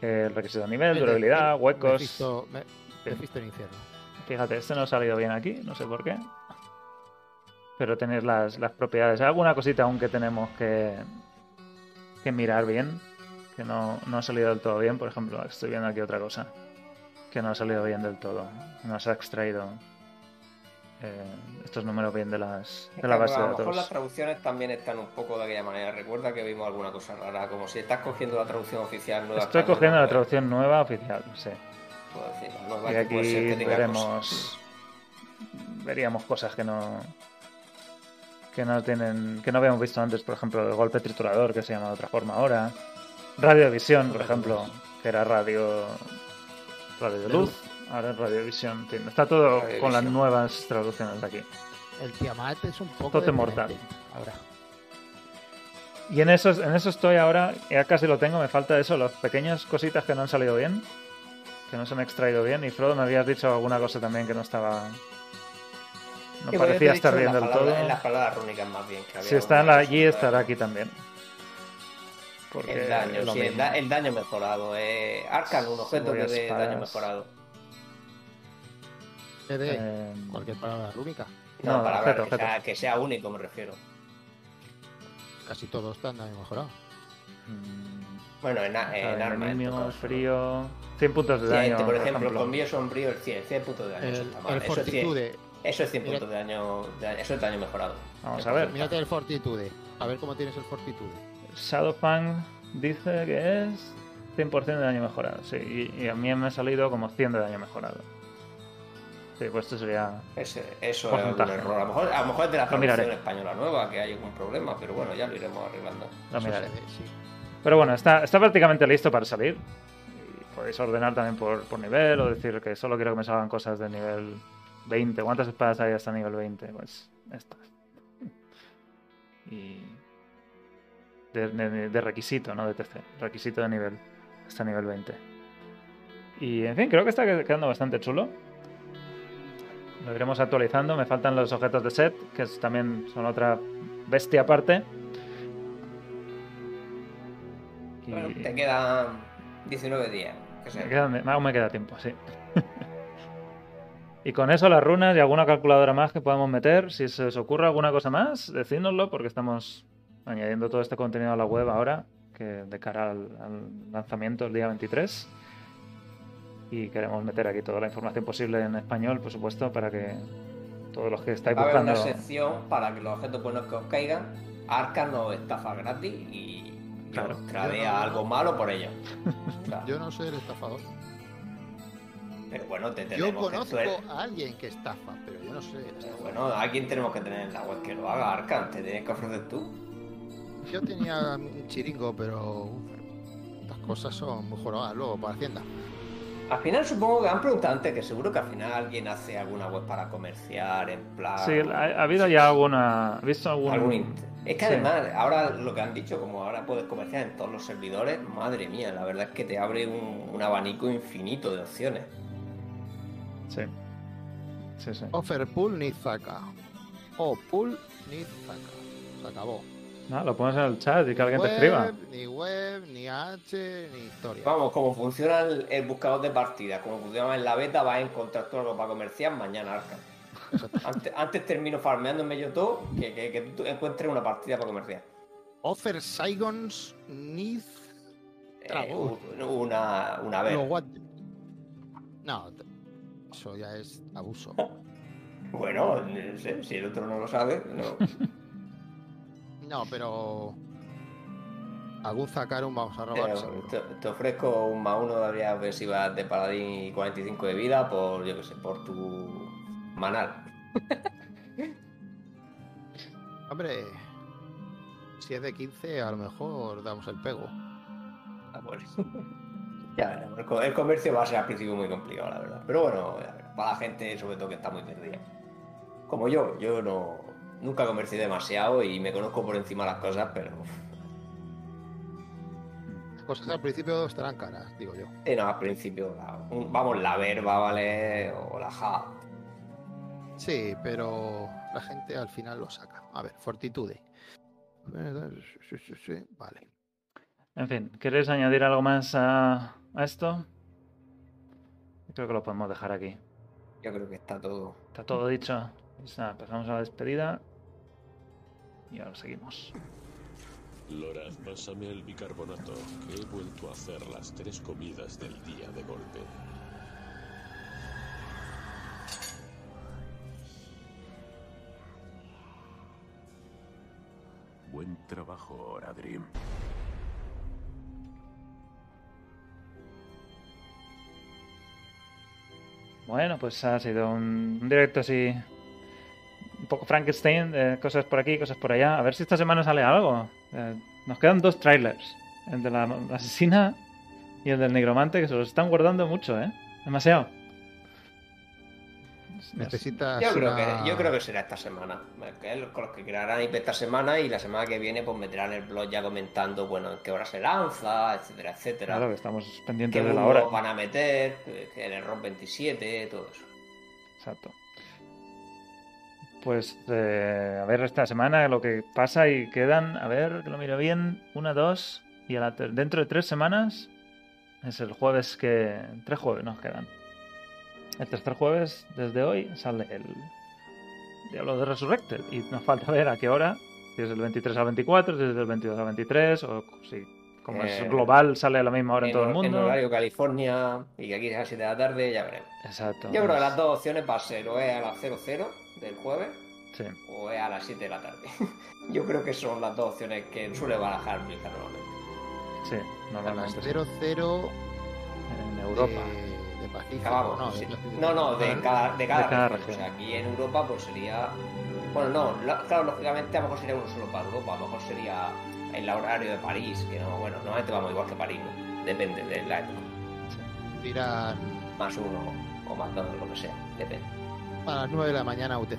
El requisito de nivel, durabilidad, huecos. Me- en infierno. Fíjate, este no ha salido bien aquí, no sé por qué. pero tenéis las, las propiedades. Alguna cosita aún que tenemos que, que mirar bien, que no, no ha salido del todo bien. Por ejemplo, estoy viendo aquí otra cosa que no ha salido bien del todo. No se ha extraído eh, estos números bien de, las, de la Es que base a de lo mejor las datos. traducciones también están un poco de aquella manera. Recuerda que vimos alguna cosa rara, como si estás cogiendo la traducción oficial nueva. Estoy cogiendo la traducción nueva oficial, sí. Y aquí tenga cosas. veremos. Veríamos cosas que no. que no tienen. que no habíamos visto antes, por ejemplo, el golpe triturador, que se llama de otra forma ahora. Radiovisión, por ejemplo, que era radio. radio de luz. Ahora es radiovisión. está todo con las nuevas traducciones de aquí. El Tiamat es un poco. Tote mortal. Ahora. Y en eso, en eso estoy ahora, ya casi lo tengo, me falta eso, las pequeñas cositas que no han salido bien, que no se han extraído bien. Y Frodo, me habías dicho alguna cosa también que no estaba. No parecía estar bien en del todo. En las palabras rúnicas más bien. Que había Si está en la allí, estará aquí también. Porque El daño, sí, el, mismo. da- el daño mejorado. Eh, Arcan, un objeto que dé espadas. daño mejorado. CD, Eh, cualquier palabra rúnica. No, No, para objeto, que, objeto. sea, que sea único, me refiero. Casi todos están ahí mejorados. mm, Bueno, en, a- en arma. caso. frío. 100 puntos de Sí, daño. este, por ejemplo, ejemplo. con mío sombrío, el 100, 100, 100 puntos de daño. El, eso está mal. el Eso es 100, Fortitude. eso es 100 Mira- puntos de daño, de daño- Eso es daño mejorado. Vamos a ver. Mírate el Fortitude. A ver cómo tienes el Fortitude. Shadowfang dice que es 100% de daño mejorado. Sí, y, y a mí me ha salido como 100 de daño mejorado. Sí, pues esto sería. Ese- eso es un error. A lo, mejor, a lo mejor es de la traducción española nueva que hay algún problema, pero bueno, ya lo iremos arreglando. Lo miraré. sí. Pero bueno, está, está prácticamente listo para salir. Y podéis ordenar también por, por nivel o decir que solo quiero que me salgan cosas de nivel 20. ¿Cuántas espadas hay hasta nivel 20? Pues estas. Y. De, de- de requisito, no de TC. Requisito de nivel. Hasta nivel 20. Y en fin, creo que está quedando bastante chulo. Lo iremos actualizando. Me faltan los objetos de set, que es- también son otra bestia aparte. Y- Bueno, te quedan 19 días. Que me queda- aún me queda tiempo, sí. y con eso las runas y alguna calculadora más que podamos meter. Si se os ocurre alguna cosa más, decídnoslo porque estamos añadiendo todo este contenido a la web ahora, que de cara al, al lanzamiento el día 23. Y queremos meter aquí toda la información posible en español, por supuesto, para que todos los que estáis Va a haber buscando... una sección para que los objetos buenos que os caigan, Arcan nos estafa gratis y Claro. Yo no- algo malo por ello. Claro. Yo no soy el estafador. Pero bueno, te Yo tenemos que conozco suel- a alguien que estafa, pero yo no el Pero. Bueno, a quién tenemos que tener en la web que lo haga, Arcan. Te tienes que ofrecer tú. Yo tenía un chiringo, pero uf, estas cosas son muy jorobadas luego para Hacienda. Al final supongo que han preguntado antes que seguro que al final alguien hace alguna web para comerciar en plan. Sí, ha, ha habido ya alguna... ¿Has visto algún...? algún Es que Sí. además, ahora lo que han dicho, como ahora puedes comerciar en todos los servidores, madre mía, la verdad es que te abre un, un abanico infinito de opciones. Sí. Sí, sí. Offer pool ni zaca. O pool ni zaca. Se acabó. No, lo pones en el chat y que alguien te escriba. Ni web, ni H, ni historia. Vamos, como funciona el, el buscador de partida, como funciona en la beta, vas a encontrar todo algo para comerciar mañana, Arcan. Antes, antes termino farmeando en medio todo que, que, que tú encuentres una partida para comerciar. Offer Saigons ni Eh, una, una vez. No, what? No, eso ya es abuso. Bueno, no sé, si el otro no lo sabe, no. No, pero. Algún Zacarum vamos a robar. Pero te, te ofrezco un más uno de habilidades ofensivas de paladín y 45 de vida por, yo que sé, por tu manal. Hombre, si es de 15, a lo mejor damos el pego. Ah, bueno. ya veremos. El, co- el comercio va a ser al principio muy complicado, la verdad. Pero bueno, para la gente, sobre todo que está muy perdida. Como yo, yo no nunca comercié demasiado y me conozco por encima las cosas, pero. Las cosas al principio estarán caras, digo yo. Sí, no, al principio, la- un- vamos, la verba, ¿vale? O la ja. Sí, pero la gente al final lo saca. A ver, Fortitude. Sí, sí, sí, Vale. En fin, ¿queréis añadir algo más a, a esto? Creo que lo podemos dejar aquí. Yo creo que está todo. Está todo dicho. Pues nada, pasamos a la despedida. Y ahora seguimos. Loraz, pásame el bicarbonato, que he vuelto a hacer las tres comidas del día de golpe. Buen trabajo, Oradrim. Bueno, pues ha sido un, un directo así. Un poco Frankenstein, de cosas por aquí, cosas por allá. A ver si esta semana sale algo. Eh, nos quedan dos trailers: el de la, asesina y el del negromante, que se los están guardando mucho, ¿eh? Demasiado. Necesitas. Yo creo, una- que, yo creo que será esta semana. Con los que crearán IP esta semana y la semana que viene pues meterán el blog ya comentando, bueno, en qué hora se lanza, etcétera, etcétera. Claro, que estamos qué pendientes de la hora. van a meter, que el error 27, todo eso. Exacto. Pues eh, a ver esta semana lo que pasa y quedan, a ver, que lo miro bien, una, dos, y a la ter- dentro de tres semanas es el jueves que... Tres jueves nos quedan. El tercer jueves, desde hoy, sale el Diablo de Resurrected y nos falta ver a qué hora, si es el 23 al 24, si es del 22 al 23, o si como Eh, es global sale a la misma hora en, todo el mundo. horario California y aquí es a las 7 de la tarde, ya veremos. Exacto. Yo creo que las dos opciones va a ser o es a las 00 del jueves Sí. o es a las 7 de la tarde. Yo creo que son las dos opciones que suele barajar Blizzard normalmente. Sí, normalmente sí. 00 en Europa. de, de Pacífico. No, sí. no, no, de cada, de cada, De cada región. región. O sea, aquí en Europa pues sería... Bueno, no, la- claro, lógicamente a lo mejor sería uno solo para Europa, a lo mejor sería el horario de París, que no, bueno, normalmente vamos igual que París, ¿no? Depende de la época. Dirán Más uno o más dos, lo que sea, depende. A las 9 de la mañana UTC.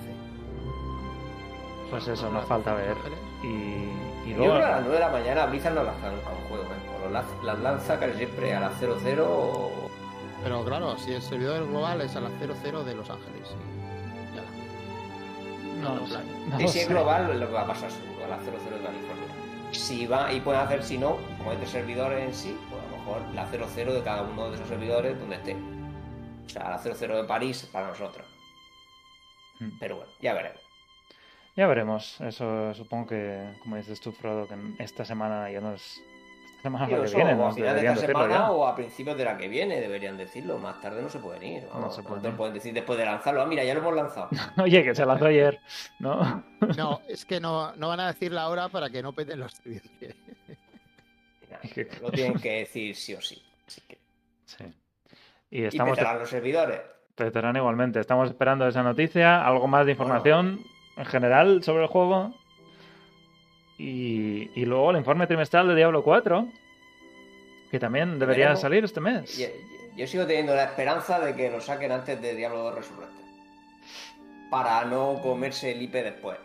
Pues eso, nos las falta 12 ver. Y, y Yo luego. creo que a las 9 de la mañana Blizzard no lanza nunca un juego, ¿eh? Lanza- las lanza casi siempre a las 00 o... Pero claro, si el servidor global es a las 00 de Los Ángeles. y ya. No, No, lo sé, claro. no Y si es global, lo que va a pasar seguro, a las 00 de California. Si va, y pueden hacer, si no, como es de servidores en sí, pues a lo mejor la 00 de cada uno de esos servidores donde esté. O sea, la 00 de París para nosotros. Mm. Pero bueno, ya veremos. Ya veremos. Eso supongo que, como dices tú, Frodo, que esta semana ya no es. Esta semana es Tío, la que eso, viene, o a nos final de esta decirlo semana ya. o a principios de la que viene deberían decirlo. Más tarde no se pueden ir. Vamos, se no pueden lo ir. pueden decir después de lanzarlo. Ah, mira, ya lo hemos lanzado. Oye, que se lanzó ayer, ¿no? No, es que no, no van a decir la hora para que no peten los servidores. Lo tienen que decir sí o sí. Así que... Sí. Y Y estamos. petarán los servidores. Petarán igualmente. Estamos esperando esa noticia, algo más de información en general sobre el juego. Y, y luego el informe trimestral de Diablo 4, que también debería Veremos. salir este mes. Yo, yo sigo teniendo la esperanza de que lo saquen antes de Diablo 2 Resurrected. Para no comerse el IP después.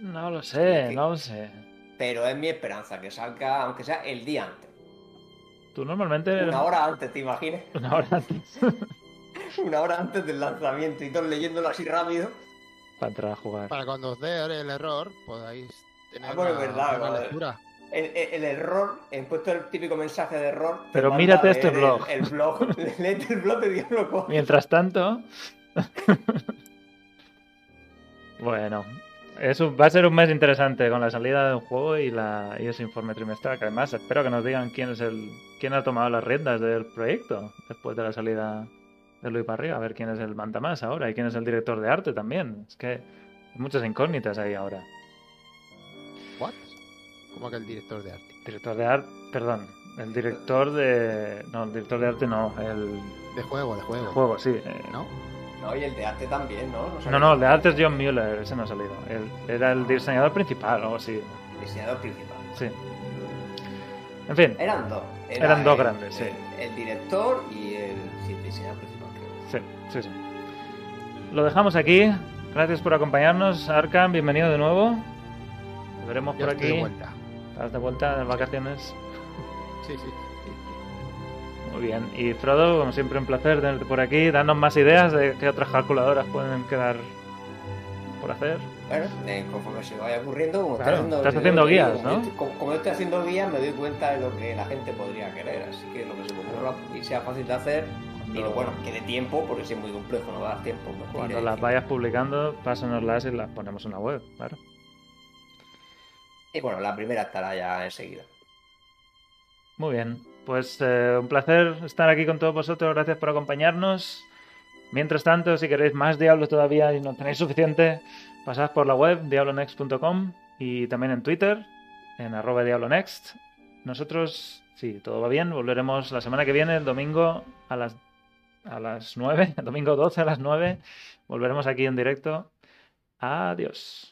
No lo sé, no lo sé. Pero es mi esperanza que salga, aunque sea el día antes. Tú normalmente... Una hora antes, ¿te imaginas? Una hora antes. Una hora antes del lanzamiento y todos leyéndolo así rápido. para entrar a jugar. Para cuando os dé el error, podáis tener Ah, bueno, es una verdad, vale. lectura. El, el- el error, he puesto el típico mensaje de error. Pero mírate este blog. El, el blog, léete el blog de Diablo 4. Mientras tanto... bueno, es un- va a ser un mes interesante con la salida de un juego y, la, y ese informe trimestral, que además espero que nos digan quién es el quién ha tomado las riendas del proyecto después de la salida de Luis Barriga, a ver quién es el mandamás ahora y quién es el director de arte también. Es que hay muchas incógnitas ahí ahora. ¿What? Como que el director de arte. Director de arte, perdón, el director de... No, el director de arte no, el De juego, de juego. juego, sí. eh, ¿No? No, y el de arte también, ¿no? No, no, el de arte es John Mueller, ese no ha salido. Él era el diseñador principal o algo así. Diseñador principal. Sí. En fin, Eran dos. Era Eran dos el- grandes, sí. El, el director y el, sí, el diseñador principal. Sí, sí. Lo dejamos aquí. Gracias por acompañarnos, Arkham. Bienvenido de nuevo. Te veremos por estoy de aquí. vuelta. Estás de vuelta de vacaciones. Sí, sí. Muy bien. Y Frodo, como siempre, un placer tenerte por aquí. Danos más ideas de qué otras calculadoras pueden quedar por hacer. Bueno, eh, conforme se vaya ocurriendo, como Claro, haciendo, estás haciendo digo, guías, ¿no? como, como estoy haciendo guías, me doy cuenta de lo que la gente podría querer. Así que lo que se me ocurra y sea fácil de hacer, lo bueno, que dé tiempo, porque si es muy complejo, no va a dar tiempo. pues Cuando las vayas publicando, pásanoslas y las ponemos en la web, claro. Y bueno, la primera estará ya enseguida. Muy bien, pues eh, un placer estar aquí con todos vosotros, gracias por acompañarnos. Mientras tanto, si queréis más Diablo todavía y no tenéis suficiente, pasad por la web diablonext.com y también en Twitter, en arroba diablonext. Nosotros, si todo va bien, volveremos la semana que viene, el domingo a las, a las 9, el domingo 12 a las 9, volveremos aquí en directo. Adiós.